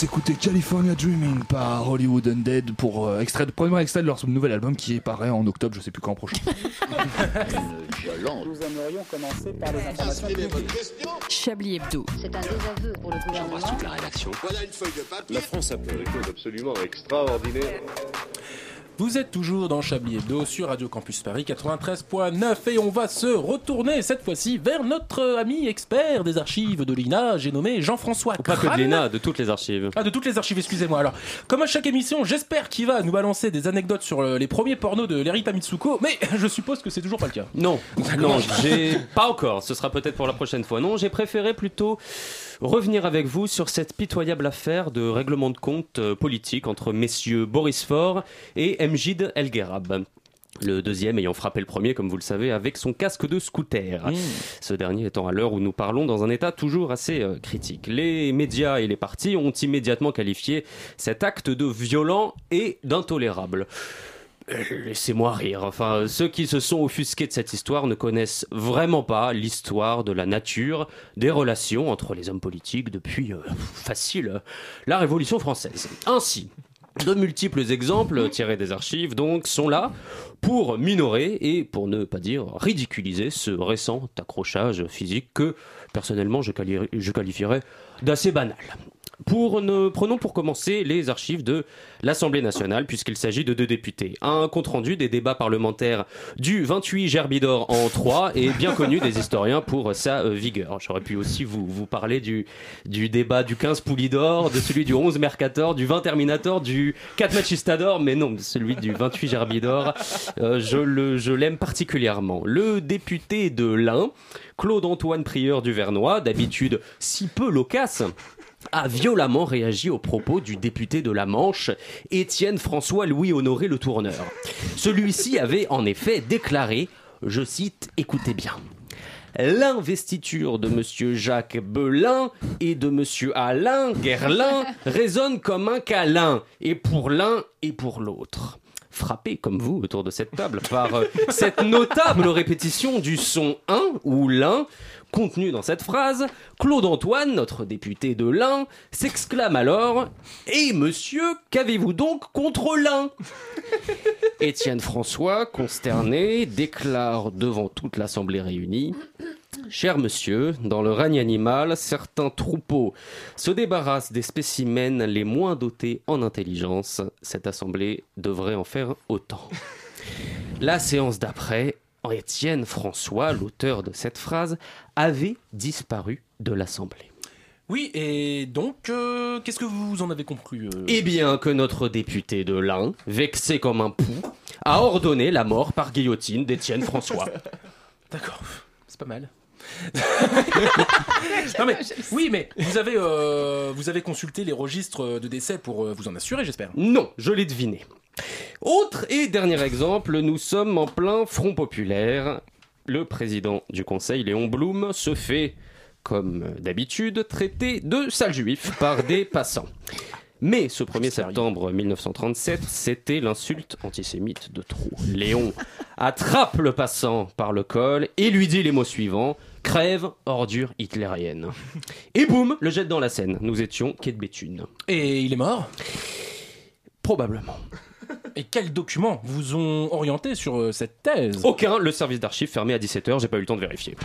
S'écouter California Dreaming par Hollywood Undead pour euh, extrait de premier extrait de leur nouvel album qui paraît en octobre, je sais plus quand prochain. Nous aimerions commencer par les informations Chablis Hebdo. C'est un désaveu pour le gouvernement. la rédaction. Voilà une feuille de papier. La France a fait des choses absolument extraordinaires. Vous êtes toujours dans Chablis Hebdo sur Radio Campus Paris 93.9 et on va se retourner cette fois-ci vers notre ami expert des archives de l'INA, j'ai nommé Jean-François Pas que de l'ENA, de toutes les archives. Ah, de toutes les archives, excusez-moi. Alors, comme à chaque émission, j'espère qu'il va nous balancer des anecdotes sur euh, les premiers pornos de Lerita Mitsuko, mais je suppose que c'est toujours pas le cas. Non, non, j'ai pas encore. Ce sera peut-être pour la prochaine fois. Non, j'ai préféré plutôt revenir avec vous sur cette pitoyable affaire de règlement de compte euh, politique entre messieurs Boris Faure et Mjid El Gerab. Le deuxième ayant frappé le premier, comme vous le savez, avec son casque de scooter. Ce dernier étant à l'heure où nous parlons dans un état toujours assez euh, critique. Les médias et les partis ont immédiatement qualifié cet acte de violent et d'intolérable. Euh, Laissez-moi rire. Enfin, ceux qui se sont offusqués de cette histoire ne connaissent vraiment pas l'histoire de la nature des relations entre les hommes politiques depuis, euh, facile, euh, la Révolution française. Ainsi, de multiples exemples tirés des archives donc sont là pour minorer et pour ne pas dire ridiculiser ce récent accrochage physique que personnellement je, je qualifierais d'assez banal. Pour prenons pour commencer les archives de l'Assemblée nationale, puisqu'il s'agit de deux députés. Un compte-rendu des débats parlementaires du 28 Gerbidor en 3 est bien connu des historiens pour sa euh, vigueur. J'aurais pu aussi vous, parler du, du débat du 15 Poulidor, de celui du 11 Mercator, du 20 Terminator, du 4 Machistador, mais non, celui du 28 Gerbidor, euh, je l'aime particulièrement. Le député de l'Ain, Claude-Antoine Prieur du Vernois, d'habitude si peu loquace, a violemment réagi aux propos du député de la Manche, Étienne François Louis Honoré Le Tourneur. Celui-ci avait en effet déclaré, je cite, écoutez bien. L'investiture de Monsieur Jacques Belin et de Monsieur Alain Guerlain résonne comme un câlin, et pour l'un et pour l'autre. Frappé comme vous autour de cette table par euh, cette notable répétition du son 1 ou l'un contenu dans cette phrase, Claude Antoine, notre député de l'Ain, s'exclame alors Et monsieur, qu'avez-vous donc contre l'Ain? Étienne François, consterné, déclare devant toute l'Assemblée réunie Cher monsieur, dans le règne animal, certains troupeaux se débarrassent des spécimens les moins dotés en intelligence. Cette assemblée devrait en faire autant. La séance d'après, Étienne François, l'auteur de cette phrase, avait disparu de l'assemblée. Oui, et donc, euh, qu'est-ce que vous en avez conclu euh? Eh bien que notre député de l'Ain, vexé comme un pou, a ordonné la mort par guillotine d'Étienne François. D'accord, c'est pas mal. non mais, oui, mais vous avez, euh, vous avez consulté les registres de décès pour euh, vous en assurer, j'espère. Non, je l'ai deviné. Autre et dernier exemple, nous sommes en plein Front populaire. Le président du Conseil, Léon Blum, se fait, comme d'habitude, traiter de sale juif par des passants. Mais ce 1er septembre 1937, c'était l'insulte antisémite de trop. Léon attrape le passant par le col et lui dit les mots suivants Crève, ordure hitlérienne. Et boum, le jette dans la Seine. Nous étions quai de Béthune. Et il est mort? Probablement. Et quels documents vous ont orienté sur euh, cette thèse? Aucun, le service d'archives fermé à 17h, j'ai pas eu le temps de vérifier.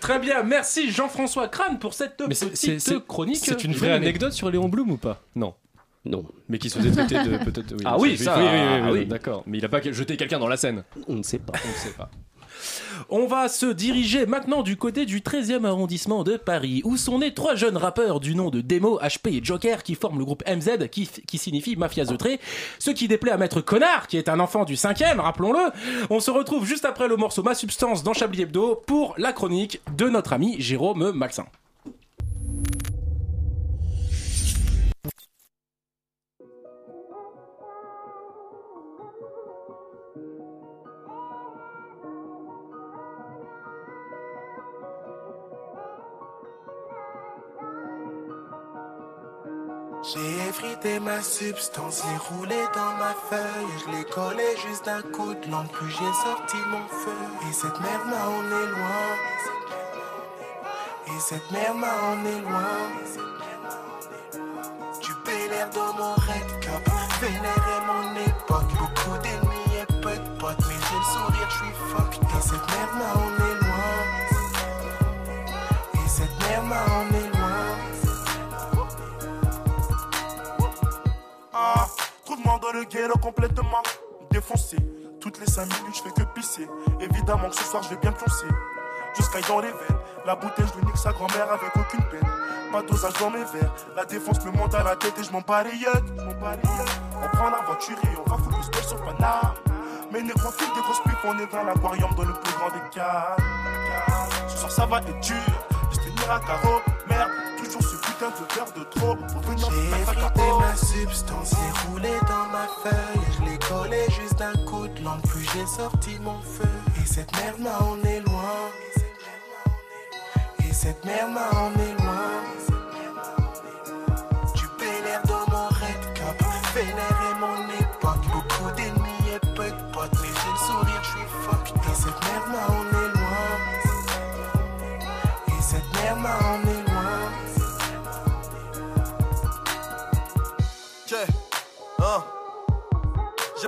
Très bien, merci Jean-François Crane pour cette Mais petite c'est- c'est- chronique. c'est une vraie anecdote sur Léon Blum ou pas? Non. Non. Mais qui se faisait traiter de peut-être. Ah oui, ça, oui, oui, oui, ah oui, oui. d'accord. Mais il a pas jeté quelqu'un dans la Seine. On ne sait pas. On ne sait pas. On va se diriger maintenant du côté du 13e arrondissement de Paris, où sont nés trois jeunes rappeurs du nom de Demo, HP et Joker, qui forment le groupe MZ, qui, signifie Mafia The Trait, ce qui déplaît à Maître Connard, qui est un enfant du 5e, rappelons-le. On se retrouve juste après le morceau Ma Substance dans Chablis Hebdo pour la chronique de notre ami Jérôme Malsain. J'ai effrité ma substance, j'ai roulé dans ma feuille, je l'ai collé juste d'un coup de langue, puis j'ai sorti mon feu. Et cette merde là on est loin, et Et cette merde m'a emmené loin. Du bel air dans mon red cap. Vénère mon époque. Beaucoup d'ennemis et peu de potes. Mais j'ai le sourire, je suis fucked. Et cette merde m'a emmené loin. Et cette merde m'a le ghetto complètement défoncé. Toutes les 5 minutes, je fais que pisser. Évidemment que ce soir, je vais bien pioncer. Jusqu'à dans les veines. La bouteille, je nique sa grand-mère avec aucune peine. Pas dosage dans mes verres. La défense me monte à la tête et je m'en yeux. On prend la voiture et on va spell sur Paname. Mais négro, file des grosses pipes, on est dans l'aquarium dans le plus grand des cas. Ce soir, ça va être dur. Je tenir à carreau. De verre de trop. Pour venir J'ai KO. ma substance et roulé dans ma feuille. Je l'ai collé juste d'un coup de langue, puis j'ai sorti mon feu. Et cette merde m'a emmené loin. Et cette merde m'a emmené loin.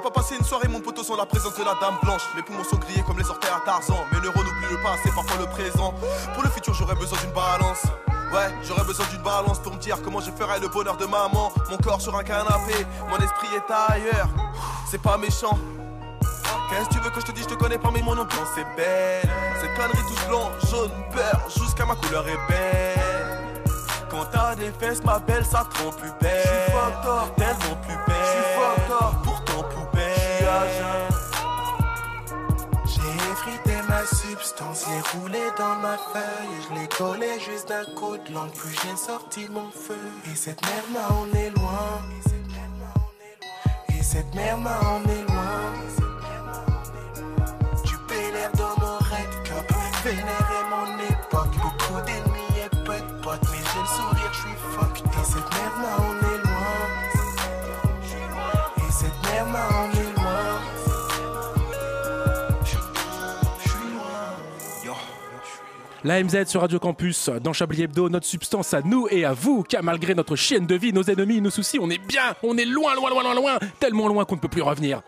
Pas passé une soirée, mon poteau, sans la présence de la dame blanche. Mes poumons sont grillés comme les orteils à Tarzan. Mes neurones n'oublient le passé, parfois le présent. Pour le futur, j'aurais besoin d'une balance. Ouais, j'aurais besoin d'une balance pour me dire comment je ferai le bonheur de maman. Mon corps sur un canapé, mon esprit est ailleurs. C'est pas méchant. Qu'est-ce que tu veux que je te dise, je te connais pas, mais mon ambiance est belle. Cette connerie touche blanc, jaune, beurre, jusqu'à ma couleur est belle. Quand t'as des fesses, ma belle, ça te rend plus belle. Tellement plus belle. J'ai effrité ma substance, j'ai roulé dans ma feuille. Je l'ai collé juste d'un coup de langue, puis j'ai sorti mon feu. Et cette merde m'a emmené loin. Et cette merde m'a emmené loin. Du bel air dans mon red cap. Vénère est mon époque. Beaucoup d'ennemis et La MZ sur Radio Campus, dans Chablis Hebdo, notre substance à nous et à vous, car malgré notre chienne de vie, nos ennemis, nos soucis, on est bien, on est loin, loin, loin, loin, loin, tellement loin qu'on ne peut plus revenir.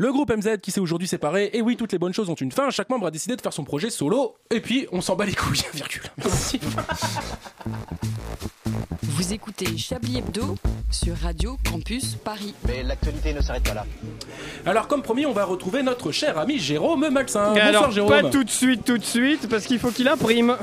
Le groupe MZ qui s'est aujourd'hui séparé, et oui, toutes les bonnes choses ont une fin, chaque membre a décidé de faire son projet solo, et puis on s'en bat les couilles, virgule. Merci. Vous écoutez Chablis Hebdo sur Radio Campus Paris. Mais l'actualité ne s'arrête pas là. Alors, comme promis, on va retrouver notre cher ami Jérôme Malsain. Alors, Bonsoir Jérôme. pas tout de suite, tout de suite, parce qu'il faut qu'il imprime.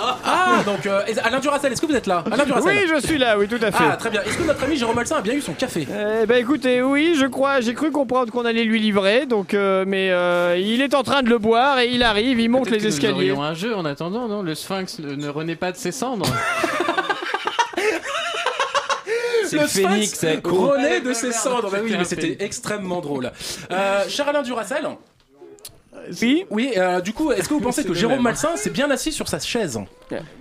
Ah, donc euh, Alain Duracel, est-ce que vous êtes là? Alain Duracel Oui, je suis là, oui, tout à fait. Ah, très bien. Est-ce que notre ami Jérôme Malsain a bien eu son café? Eh ben écoutez, oui, je crois, j'ai cru comprendre qu'on allait lui livrer, donc euh, mais euh, il est en train de le boire et il arrive, il monte les que nous escaliers. aurions un jeu en attendant, non? Le sphinx ne ne renaît pas de ses cendres. C'est le phénix, renaît de ses cendres. Bah oui, mais c'était extrêmement drôle. Euh, cher Alain Duracel. Oui. Oui, euh, du coup, est-ce que vous pensez que Jérôme. Malsain s'est bien assis sur sa chaise?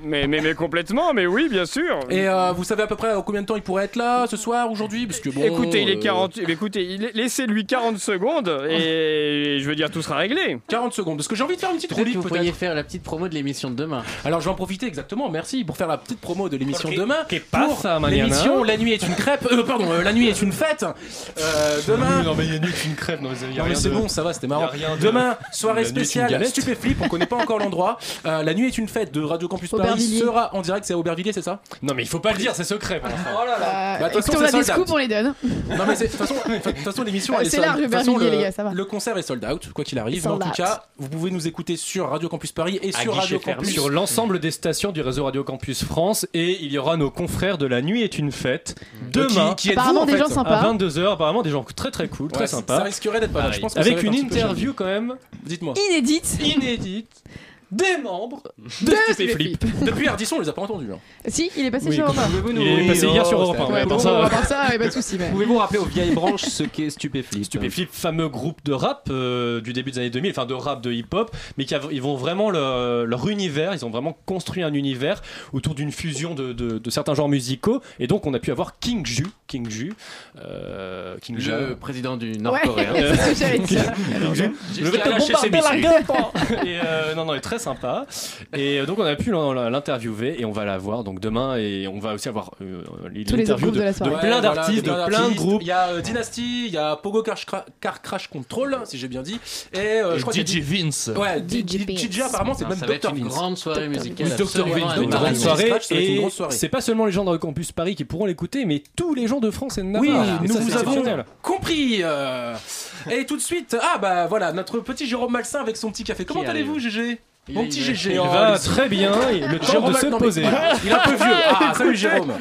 Mais, mais, mais complètement, mais oui, bien sûr. Et euh, vous savez à peu près euh, combien de temps il pourrait être là ce soir, aujourd'hui? Parce que bon. écoutez, il est euh, 40, eh, écoutez, est- laissez-lui 40 secondes et je veux dire tout sera réglé. 40 secondes, parce que j'ai envie de faire une petite relique vous pourriez faire la petite promo de l'émission de demain. Alors je vais en profiter exactement, merci pour faire la petite promo de l'émission Ok. demain. Pour pasa, mañana l'émission La nuit est une crêpe. Euh, pardon, euh, la nuit est une fête. Euh, demain. Non, mais il y a nuit dans les amis. Non mais c'est bon, ça va, c'était marrant. De- Demain, La soirée est une spéciale. Stupéflip, on connaît pas encore l'endroit. Euh, la nuit est une fête de Radio Campus Paris sera en direct. C'est à Aubervilliers, c'est ça? Non, mais il faut pas le dire, c'est secret. pour l'instant. Oh là là. Bah, Bah, façon, on a des scoops, on les donne? Non mais c'est- de toute façon, l'émission Ah, elle est c'est large, Aubervilliers, les gars, ça va. le concert est sold out quoi qu'il arrive. Mais en tout out. cas, vous pouvez nous écouter sur Radio Campus Paris et À sur Radio. Campus. Sur l'ensemble des stations du réseau Radio Campus France et il y aura nos confrères de La Nuit est une fête demain Qui- Apparemment en des gens sympas. à 22h. Apparemment des gens très très cool, très sympas. Ça risquerait d'être pas mal. Ça Avec une interview quand même Dites-moi. Inédite. inédite des membres de Stupéflip. Depuis Ardisson, on les a pas entendus. hein. Si, il est passé Oui, sur Europe un. Pouvez-vous nous- Il est passé hier sur Europe c'était- un, Ouais, à bon, part bon, ça- à part ça, ouais, pas de soucis. mais- Pouvez-vous rappeler aux vieilles branches ce qu'est Stupéflip Stupéflip, fameux groupe de rap euh, du début des années 2000, enfin de rap, de hip-hop, mais qui av- ils vont vraiment leur, leur univers, ils ont vraiment construit un univers autour d'une fusion de, de- de certains genres musicaux, et donc on a pu avoir King Ju, King Ju, euh, King Ju. Le président du Ouais, Nord-Coréen. c'est ce que j'allais dire. King Ju. Je vais te bombarder la Et euh, non, non, il est très sympa. Et euh, donc on a pu l'in- l'interviewer et on va la voir donc demain et on va aussi avoir euh, l'interview de la de, de plein Ouais, d'artistes, plein de plein de groupes. Il y a euh, Dynasty, il y a Pogo Car, Car Crash Control, si j'ai bien dit. Et, euh, je crois qu'il y a DJ Vince. Ouais, DJ DJ, DJ apparemment c'est même Dr une Vince. grande soirée musicale. Oui, Dr. Vince, Une grande Vince. soirée une et c'est pas seulement les gens de Campus Paris qui pourront l'écouter mais tous les gens de France et de Navarre Oui, Et nous ça, vous avons compris. euh. Et tout de suite, ah bah voilà, notre petit Jérôme Malsain avec son petit café. Comment allez-vous, GG Mon petit GG. il oh, va très bien et le temps Jérôme de se poser Il est un peu vieux. Ah, salut Jérôme.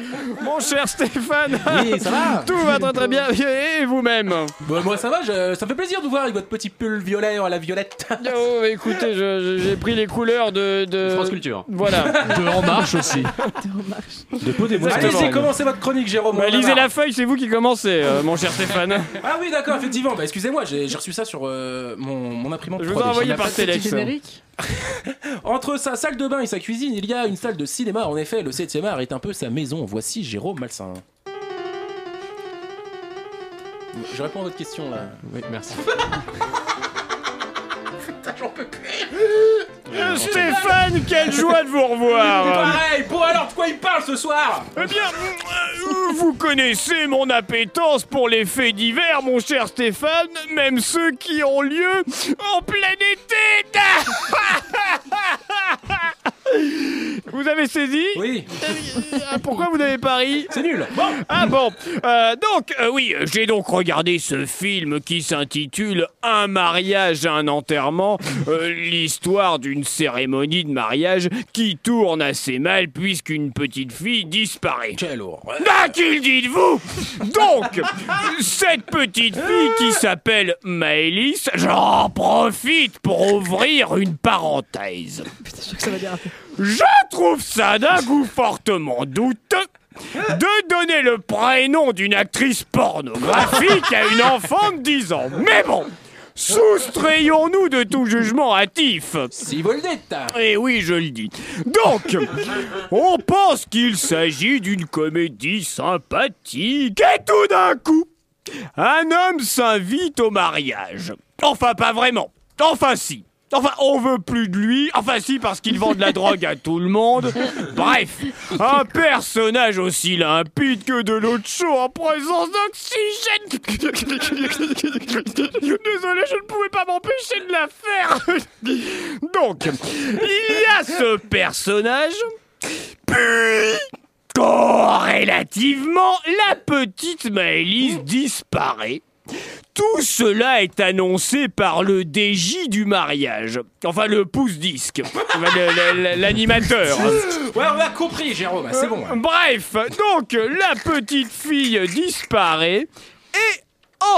Mon cher Stéphane, Oui, ça va tout va très très bien. Et vous-même Bah, Moi ça va, je- ça me fait plaisir de vous voir avec votre petit pull violet à la violette. Oh, écoutez, j'ai pris les couleurs de. de... France Culture. Voilà. De En Marche aussi. de peau des Allez-y, commencez votre chronique Jérôme. Bah, en a lisez la feuille, c'est vous qui commencez, euh, mon cher Stéphane. Ah oui d'accord, effectivement. Bah excusez-moi, j'ai j'ai reçu ça sur euh, mon, mon imprimante. Je vous ai 3D. envoyé On a par de Telex. générique Entre sa salle de bain et sa cuisine, il y a une salle de cinéma. En effet, le 7 art est un peu sa maison. Voici Jérôme Malsain. Je réponds à votre question là. Oui, merci. J'en peux plus. Euh, Stéphane, quelle joie de vous revoir. Pareil, bon alors de quoi il parle ce soir? Eh bien, euh, vous connaissez mon appétence pour les faits divers, mon cher Stéphane, même ceux qui ont lieu en plein été. Vous avez saisi Oui. Ah, Pourquoi vous n'avez pas ri C'est nul. Bon. Ah bon, euh, donc euh, oui, j'ai donc regardé ce film qui s'intitule Un mariage, un enterrement, euh, l'histoire d'une cérémonie de mariage qui tourne assez mal puisqu'une petite fille disparaît. Quel horreur. Ah, qu'il dites-vous? Donc, cette petite fille qui s'appelle Maëlys, j'en profite pour ouvrir une parenthèse. Je trouve ça d'un goût fortement douteux de donner le prénom d'une actrice pornographique à une enfant de 10 ans. Mais bon, soustrayons-nous de tout jugement hâtif. Si vous le dites. Et oui, je le dis. Donc, on pense qu'il s'agit d'une comédie sympathique et tout d'un coup, un homme s'invite au mariage. Enfin, pas vraiment. Enfin, si. Enfin, on veut plus de lui. Enfin, si, parce qu'il vend de la drogue à tout le monde. Bref, un personnage aussi limpide que de l'eau de chaud en présence d'oxygène. Désolé, je ne pouvais pas m'empêcher de la faire. Donc, il y a ce personnage, puis, corrélativement, la petite Maëlys disparaît. Tout cela est annoncé par le DJ du mariage. Enfin, le pouce-disque. L'animateur. Ouais, on a compris Jérôme, c'est bon. Bref, donc la petite fille disparaît et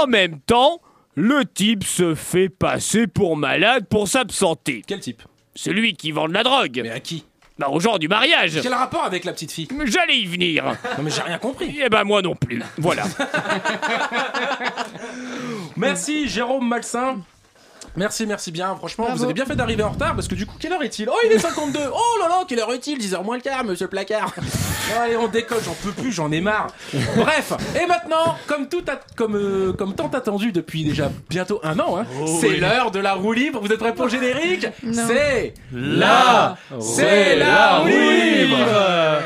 en même temps, le type se fait passer pour malade pour s'absenter. Quel type? Celui qui vend de la drogue. Mais à qui? Bah aux gens du mariage. Quel rapport avec la petite fille? J'allais y venir. Non mais j'ai rien compris. Eh ben moi non plus. Voilà. Merci Jérôme Malsain. Merci, merci bien. Franchement, Bravo. vous avez bien fait d'arriver en retard parce que du coup, quelle heure est-il? Oh, il est 52 Oh là là, quelle heure est-il? 10h moins le quart, monsieur le placard. Allez, on décolle, j'en peux plus, j'en ai marre. Bref, et maintenant, comme tout a- comme, euh, comme tant attendu depuis déjà bientôt un an, hein, c'est l'heure de la roue libre. Vous êtes prêts pour le générique? C'est La c'est la roue libre. libre.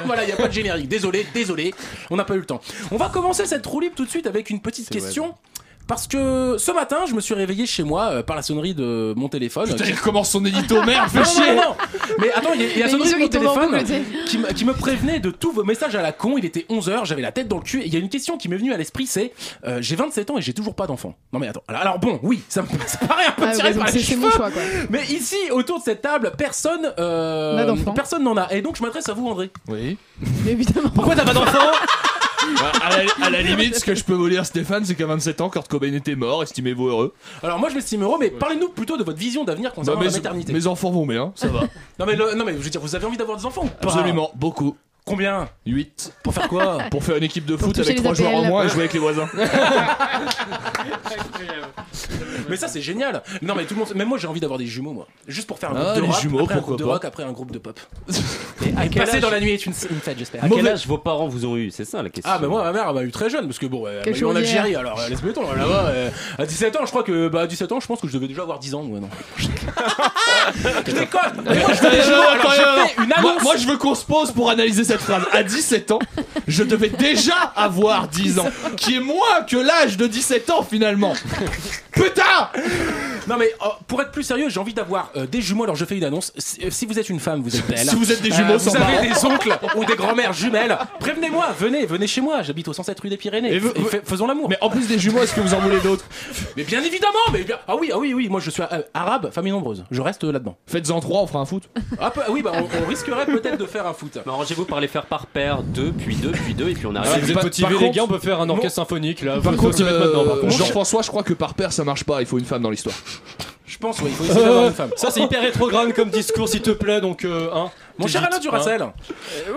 Voilà, il n'y a pas de générique. Désolé, désolé, on n'a pas eu le temps. On va commencer cette roue libre tout de suite avec une petite question. Parce que ce matin, je me suis réveillé chez moi euh, par la sonnerie de mon téléphone. Putain, Qui- il recommence son édito, merde, fais Non, non, chier non, non. Mais attends, il y a, il y a la sonnerie de mon téléphone qui me, qui me prévenait de tous vos messages à la con. Il était 11h, j'avais la tête dans le cul. Et il y a une question qui m'est venue à l'esprit c'est euh, j'ai 27 ans et j'ai toujours pas d'enfant. Non mais attends. Alors, alors bon, oui, ça me ça paraît un peu Ah, tiré ouais, par donc les c'est c'est cheveux. mon choix, quoi. Mais ici, autour de cette table, personne euh, N'a d'enfant. Personne n'en a. Et donc je m'adresse à vous, André. Oui. Mais évidemment. Pourquoi t'as pas d'enfant? à, la, à la limite, ce que je peux vous dire, Stéphane, c'est qu'à 27 ans, Kurt Cobain était mort, estimez-vous heureux. Alors moi je m'estime heureux, mais parlez-nous plutôt de votre vision d'avenir concernant Bah, la mes, maternité. mes enfants vont bien, ça va. Non mais le- non mais je veux dire, vous avez envie d'avoir des enfants ou pas Absolument, beaucoup. Combien 8. Pour faire quoi Pour faire une équipe de foot toucher avec les 3 joueurs en APL. moins et jouer avec les voisins. Mais ça c'est génial. Non mais tout le monde, même moi j'ai envie d'avoir des jumeaux moi. Juste pour faire un Ah, groupe de les rap, jumeaux, après un pourquoi groupe de pas. rock, après un groupe de pop. À Et quel passer âge- dans la nuit est une, une fête j'espère. À quel âge vos parents vous ont eu C'est ça la question. Ah bah moi ma mère elle m'a eu très jeune parce que bon elle m'a eu en. Algérie alors laisse-moi tomber là-bas euh, à 17 ans je crois que bah à 17 ans je pense que je devais déjà avoir 10 ans moi non. je déconne. Mais moi je veux une annonce. moi, je veux qu'on se pose pour analyser cette phrase. À 17 ans, je devais déjà avoir 10 ans, qui est moins que l'âge de 17 ans finalement. Putain Non mais euh, pour être plus sérieux, j'ai envie d'avoir euh, des jumeaux. Alors je fais une annonce. Si, euh, si vous êtes une femme, vous êtes belle. Si vous êtes des jumeaux Euh, vous avez des oncles ou des grands-mères jumelles. Prévenez-moi, venez, venez chez moi. J'habite au 107 rue des Pyrénées. Et Et, vous- fa- faisons l'amour. Mais en plus des jumeaux, est-ce que vous en voulez d'autres Mais bien évidemment. Mais bien- ah oui, ah oui, oui. Moi je suis euh, arabe, famille nombreuse. Je reste euh, là-dedans. Faites-en 3, on fera un foot. Ah, peu- oui, bah on, on risquerait peut-être de faire un foot. Mais arrangez-vous par les faire par paire, deux, puis deux, puis deux, et puis on Si arrive. vous êtes motivés, les gars, on peut faire un orchestre symphonique là. Par contre, maintenant, par euh, contre. Jean-François, je crois que par paire ça marche pas, il faut une femme dans l'histoire. Je pense, oui. Il faut essayer d'avoir Euh, une femme. ça c'est hyper rétrograde comme discours s'il te plaît donc euh, hein. Mon cher Alain hein.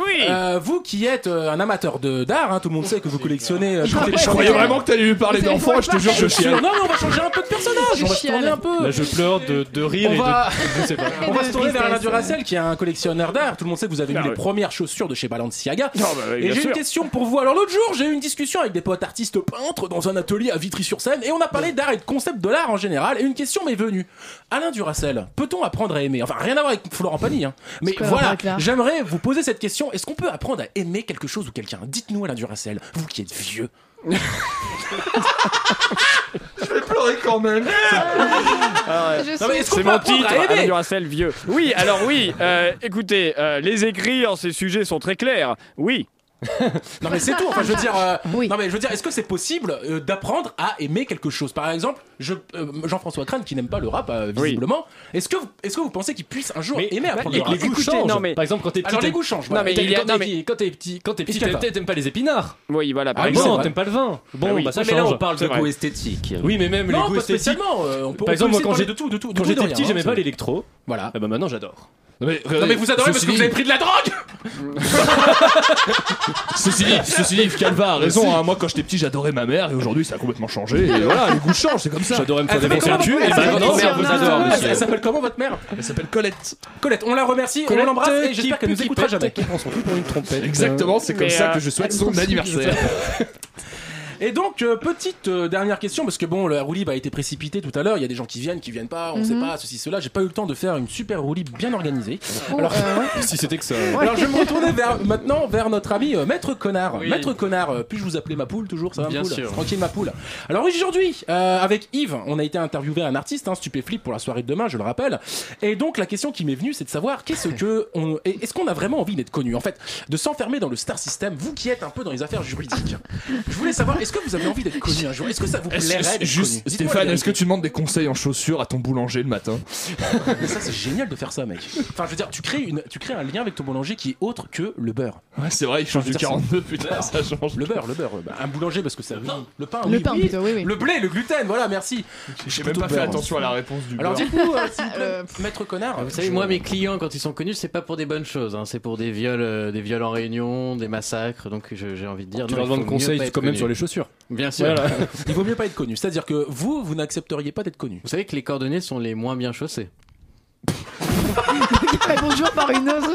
oui. euh, vous qui êtes euh, un amateur de d'art, hein, tout le monde sait que vous collectionnez. euh, toutes les Je croyais vraiment que t'allais lui parler C'est d'enfants, je te jure, je sûr. chiale. Non, mais on va changer un peu de personnage. Je On va se tourner un peu. Là je pleure de, de rire On et va- de je sais pas. On va se tourner vers Alain. Duracell qui est un collectionneur d'art. Tout le monde sait que vous avez eu Ah les oui. premières chaussures de chez Balenciaga. Ah bah oui, Et j'ai une question pour vous. Alors l'autre jour, j'ai eu une discussion avec des potes artistes peintres dans un atelier à Vitry-sur-Seine et on a parlé d'art et de concept de l'art en général. Et une question m'est venue. Alain Duracell, peut-on apprendre à aimer? Enfin, rien à voir avec Florent Pagny, hein. Mais rapport voilà, j'aimerais vous poser cette question. Est-ce qu'on peut apprendre à aimer quelque chose ou quelqu'un? Dites-nous Alain Duracell, vous qui êtes vieux. Je vais pleurer quand même. Je Non, mais est-ce qu'on C'est peut mon apprendre titre, à Alain Duracell vieux. Oui, alors oui, euh, écoutez, euh, les écrits en ces sujets sont très clairs. Oui. Non mais c'est tout. Enfin, je veux dire, euh, Oui. non mais je veux dire, est-ce que c'est possible euh, d'apprendre à aimer quelque chose? Par exemple, je, euh, Jean-François Crane qui n'aime pas le rap euh, visiblement. Est-ce que vous, est-ce que vous pensez qu'il puisse un jour Mais- aimer apprendre les, le rap? les goûts Écoutez, changent. non, mais- Par exemple quand t'es petit Alors les t'aimes- goûts changent. Non, voilà. mais T'aimes- il y a- quand t'es quand t'es petit, quand t'es petit, t'aimes pas les épinards. Oui, voilà, par Ah, exemple. t'aimes pas le vin. Bon, Ah oui. bah ça mais là, change. on parle de goût esthétique. Oui, mais même les goûts esthétiques. Par exemple, moi, quand parler j'ai- de tout, de tout. de Quand tout, j'étais petit, j'aimais pas l'électro. Voilà. Et bah maintenant j'adore. Non mais, Non mais vous adorez parce que vous avez pris de la drogue. Ceci dit, ceci dit, Calva a raison. hein. Moi, quand j'étais petit, j'adorais ma mère et aujourd'hui, ça a complètement changé. Et voilà, les goûts changent, c'est comme ça. J'adorais me faire le s'appelle cul. Et maintenant, Elle s'appelle- adore, Elle monsieur. elle s'appelle comment votre mère Elle s'appelle Colette. Colette. On la remercie, on l'embrasse et j'espère qu'elle nous écoutera jamais. Qui prend son pour une trompette. Exactement, c'est comme Mais, ça euh, que je souhaite son anniversaire. Et donc, euh, petite euh, dernière question, parce que bon, la roue libre a été précipitée tout à l'heure. Il y a des gens qui viennent, qui viennent pas, on sait pas, ceci, cela. J'ai pas eu le temps de faire une super roue libre bien organisée. Oh, Alors, euh. Si c'était que ça. alors je vais me retourner vers, maintenant vers notre ami euh, Maître Connard. Oui. Maître Connard, euh, puis-je vous appeler ma poule toujours Ça va, Bien ma poule sûr. Tranquille, ma poule. Alors aujourd'hui, euh, avec Yves, on a été interviewé un artiste, hein, Stupéflip, pour la soirée de demain, je le rappelle. Et donc, la question qui m'est venue, c'est de savoir qu'est-ce que. on- Est-ce qu'on a vraiment envie d'être connu? En fait, de s'enfermer dans le star system, vous qui êtes un peu dans les affaires juridiques. Je voulais savoir, est-ce que vous avez envie d'être connu un jour Est-ce que ça vous plairait Juste, Stéphane, est-ce que tu demandes des conseils en chaussures à ton boulanger le matin Mais ça, c'est génial de faire ça, mec. Enfin, je veux dire, tu crées, une, tu crées un lien avec ton boulanger qui est autre que le beurre. Ouais, c'est vrai, il change du dire, 42, putain, ça change. Le beurre, le beurre. Bah, un boulanger parce que ça. oui. Le pain, Le oui, pain oui. plutôt, oui, oui. Le blé, le gluten, voilà, merci. J'ai même pas beurre. fait attention à la réponse du Alors beurre. dites-nous, euh, Euh, maître connard. Vous savez, moi, mes clients, quand ils sont connus, c'est pas pour des bonnes choses. hein. C'est pour des viols, euh, des viols en réunion, des massacres. Donc, j'ai envie de dire. Tu leur demandes mieux conseil pas être quand même sur les chaussures. Bien sûr. Voilà. Il vaut mieux pas être connu. C'est-à-dire que vous, vous n'accepteriez pas d'être connu. Vous savez que les cordonniers sont les moins bien répond toujours par une autre.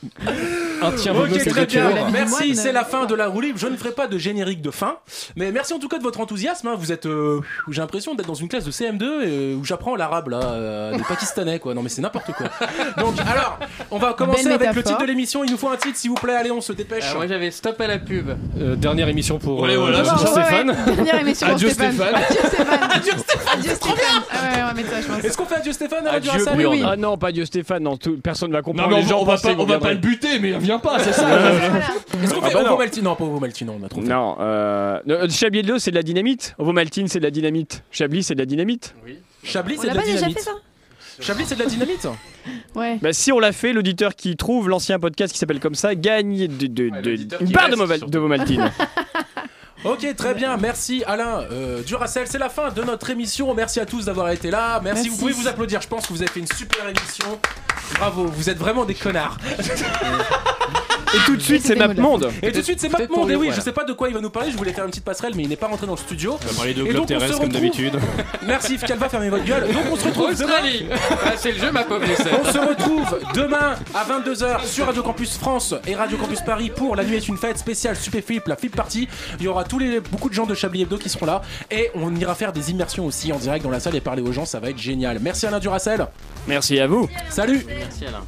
Un tiers Ok, très deux bien. Merci, c'est la fin de la roue libre. Je ne ferai pas de générique de fin, mais merci en tout cas de votre enthousiasme. hein. Vous êtes, euh, j'ai l'impression d'être dans une classe de CM2 euh, où j'apprends l'arabe là, euh, des Pakistanais quoi. Non mais c'est n'importe quoi. Donc alors, on va commencer Belle avec le métaphore. titre de l'émission. Il nous faut un titre, s'il vous plaît. Allez, on se dépêche. Alors, moi j'avais stop à la pub. Euh, dernière émission pour, Allez, voilà, pour c'est ça. Stéphane. Dernière émission pour Adieu, Stéphane. Stéphane. Adieu Stéphane. Adieu Stéphane. Adieu Stéphane. Ah ouais, on va mettre ça, je pense. Est-ce qu'on fait adieu Stéphane à Radio Adieu, Rassel oui, oui. Ah non, pas Dieu Stéphane, non, tout- personne va comprendre. Non, mais les on, gens on va pensaient pas, que on va pas le buter, mais il revient pas, c'est ça. Est-ce qu'on Ah fait bah Ovo non. Maltine Non, pas Ovo Maltine, on a trop fait. Non, euh, euh, Chablis de l'eau, c'est de la dynamite. Ovomaltine, c'est de la dynamite. Chablis, c'est de la dynamite. Chablis, On c'est l'a de la pas déjà dynamite. fait ça? Chablis, c'est de la dynamite Ouais. Bah, si on l'a fait, l'auditeur qui trouve l'ancien podcast qui s'appelle comme ça gagne de, de- de- l'auditeur une barre de, reste, surtout. de Vomaltine. Ok, très bien, merci Alain euh, Duracell. C'est la fin de notre émission. Merci à tous d'avoir été là. Merci. Merci. vous pouvez vous applaudir. Je pense que vous avez fait une super émission. Bravo, vous êtes vraiment des connards. Et tout de suite, c'est MapMonde. Et tout de suite, c'est Mapmonde. Et oui, je sais pas de quoi il va nous parler. Je voulais faire une petite passerelle, mais il n'est pas rentré dans le studio. On va parler de globe terrestre comme d'habitude. Merci Yves Calva, fermez votre gueule. Donc on se retrouve demain. Australie Ah, C'est le jeu, ma pauvre. On se retrouve demain à 22h sur Radio Campus France et Radio Campus Paris pour La Nuit est une fête spéciale Stupéflip, la Flip Party. Il y aura tous les, beaucoup de gens de Chablis Hebdo qui seront là et on ira faire des immersions aussi en direct dans la salle et parler aux gens, ça va être génial. Merci Alain Duracell. Merci à vous. Salut Merci Alain.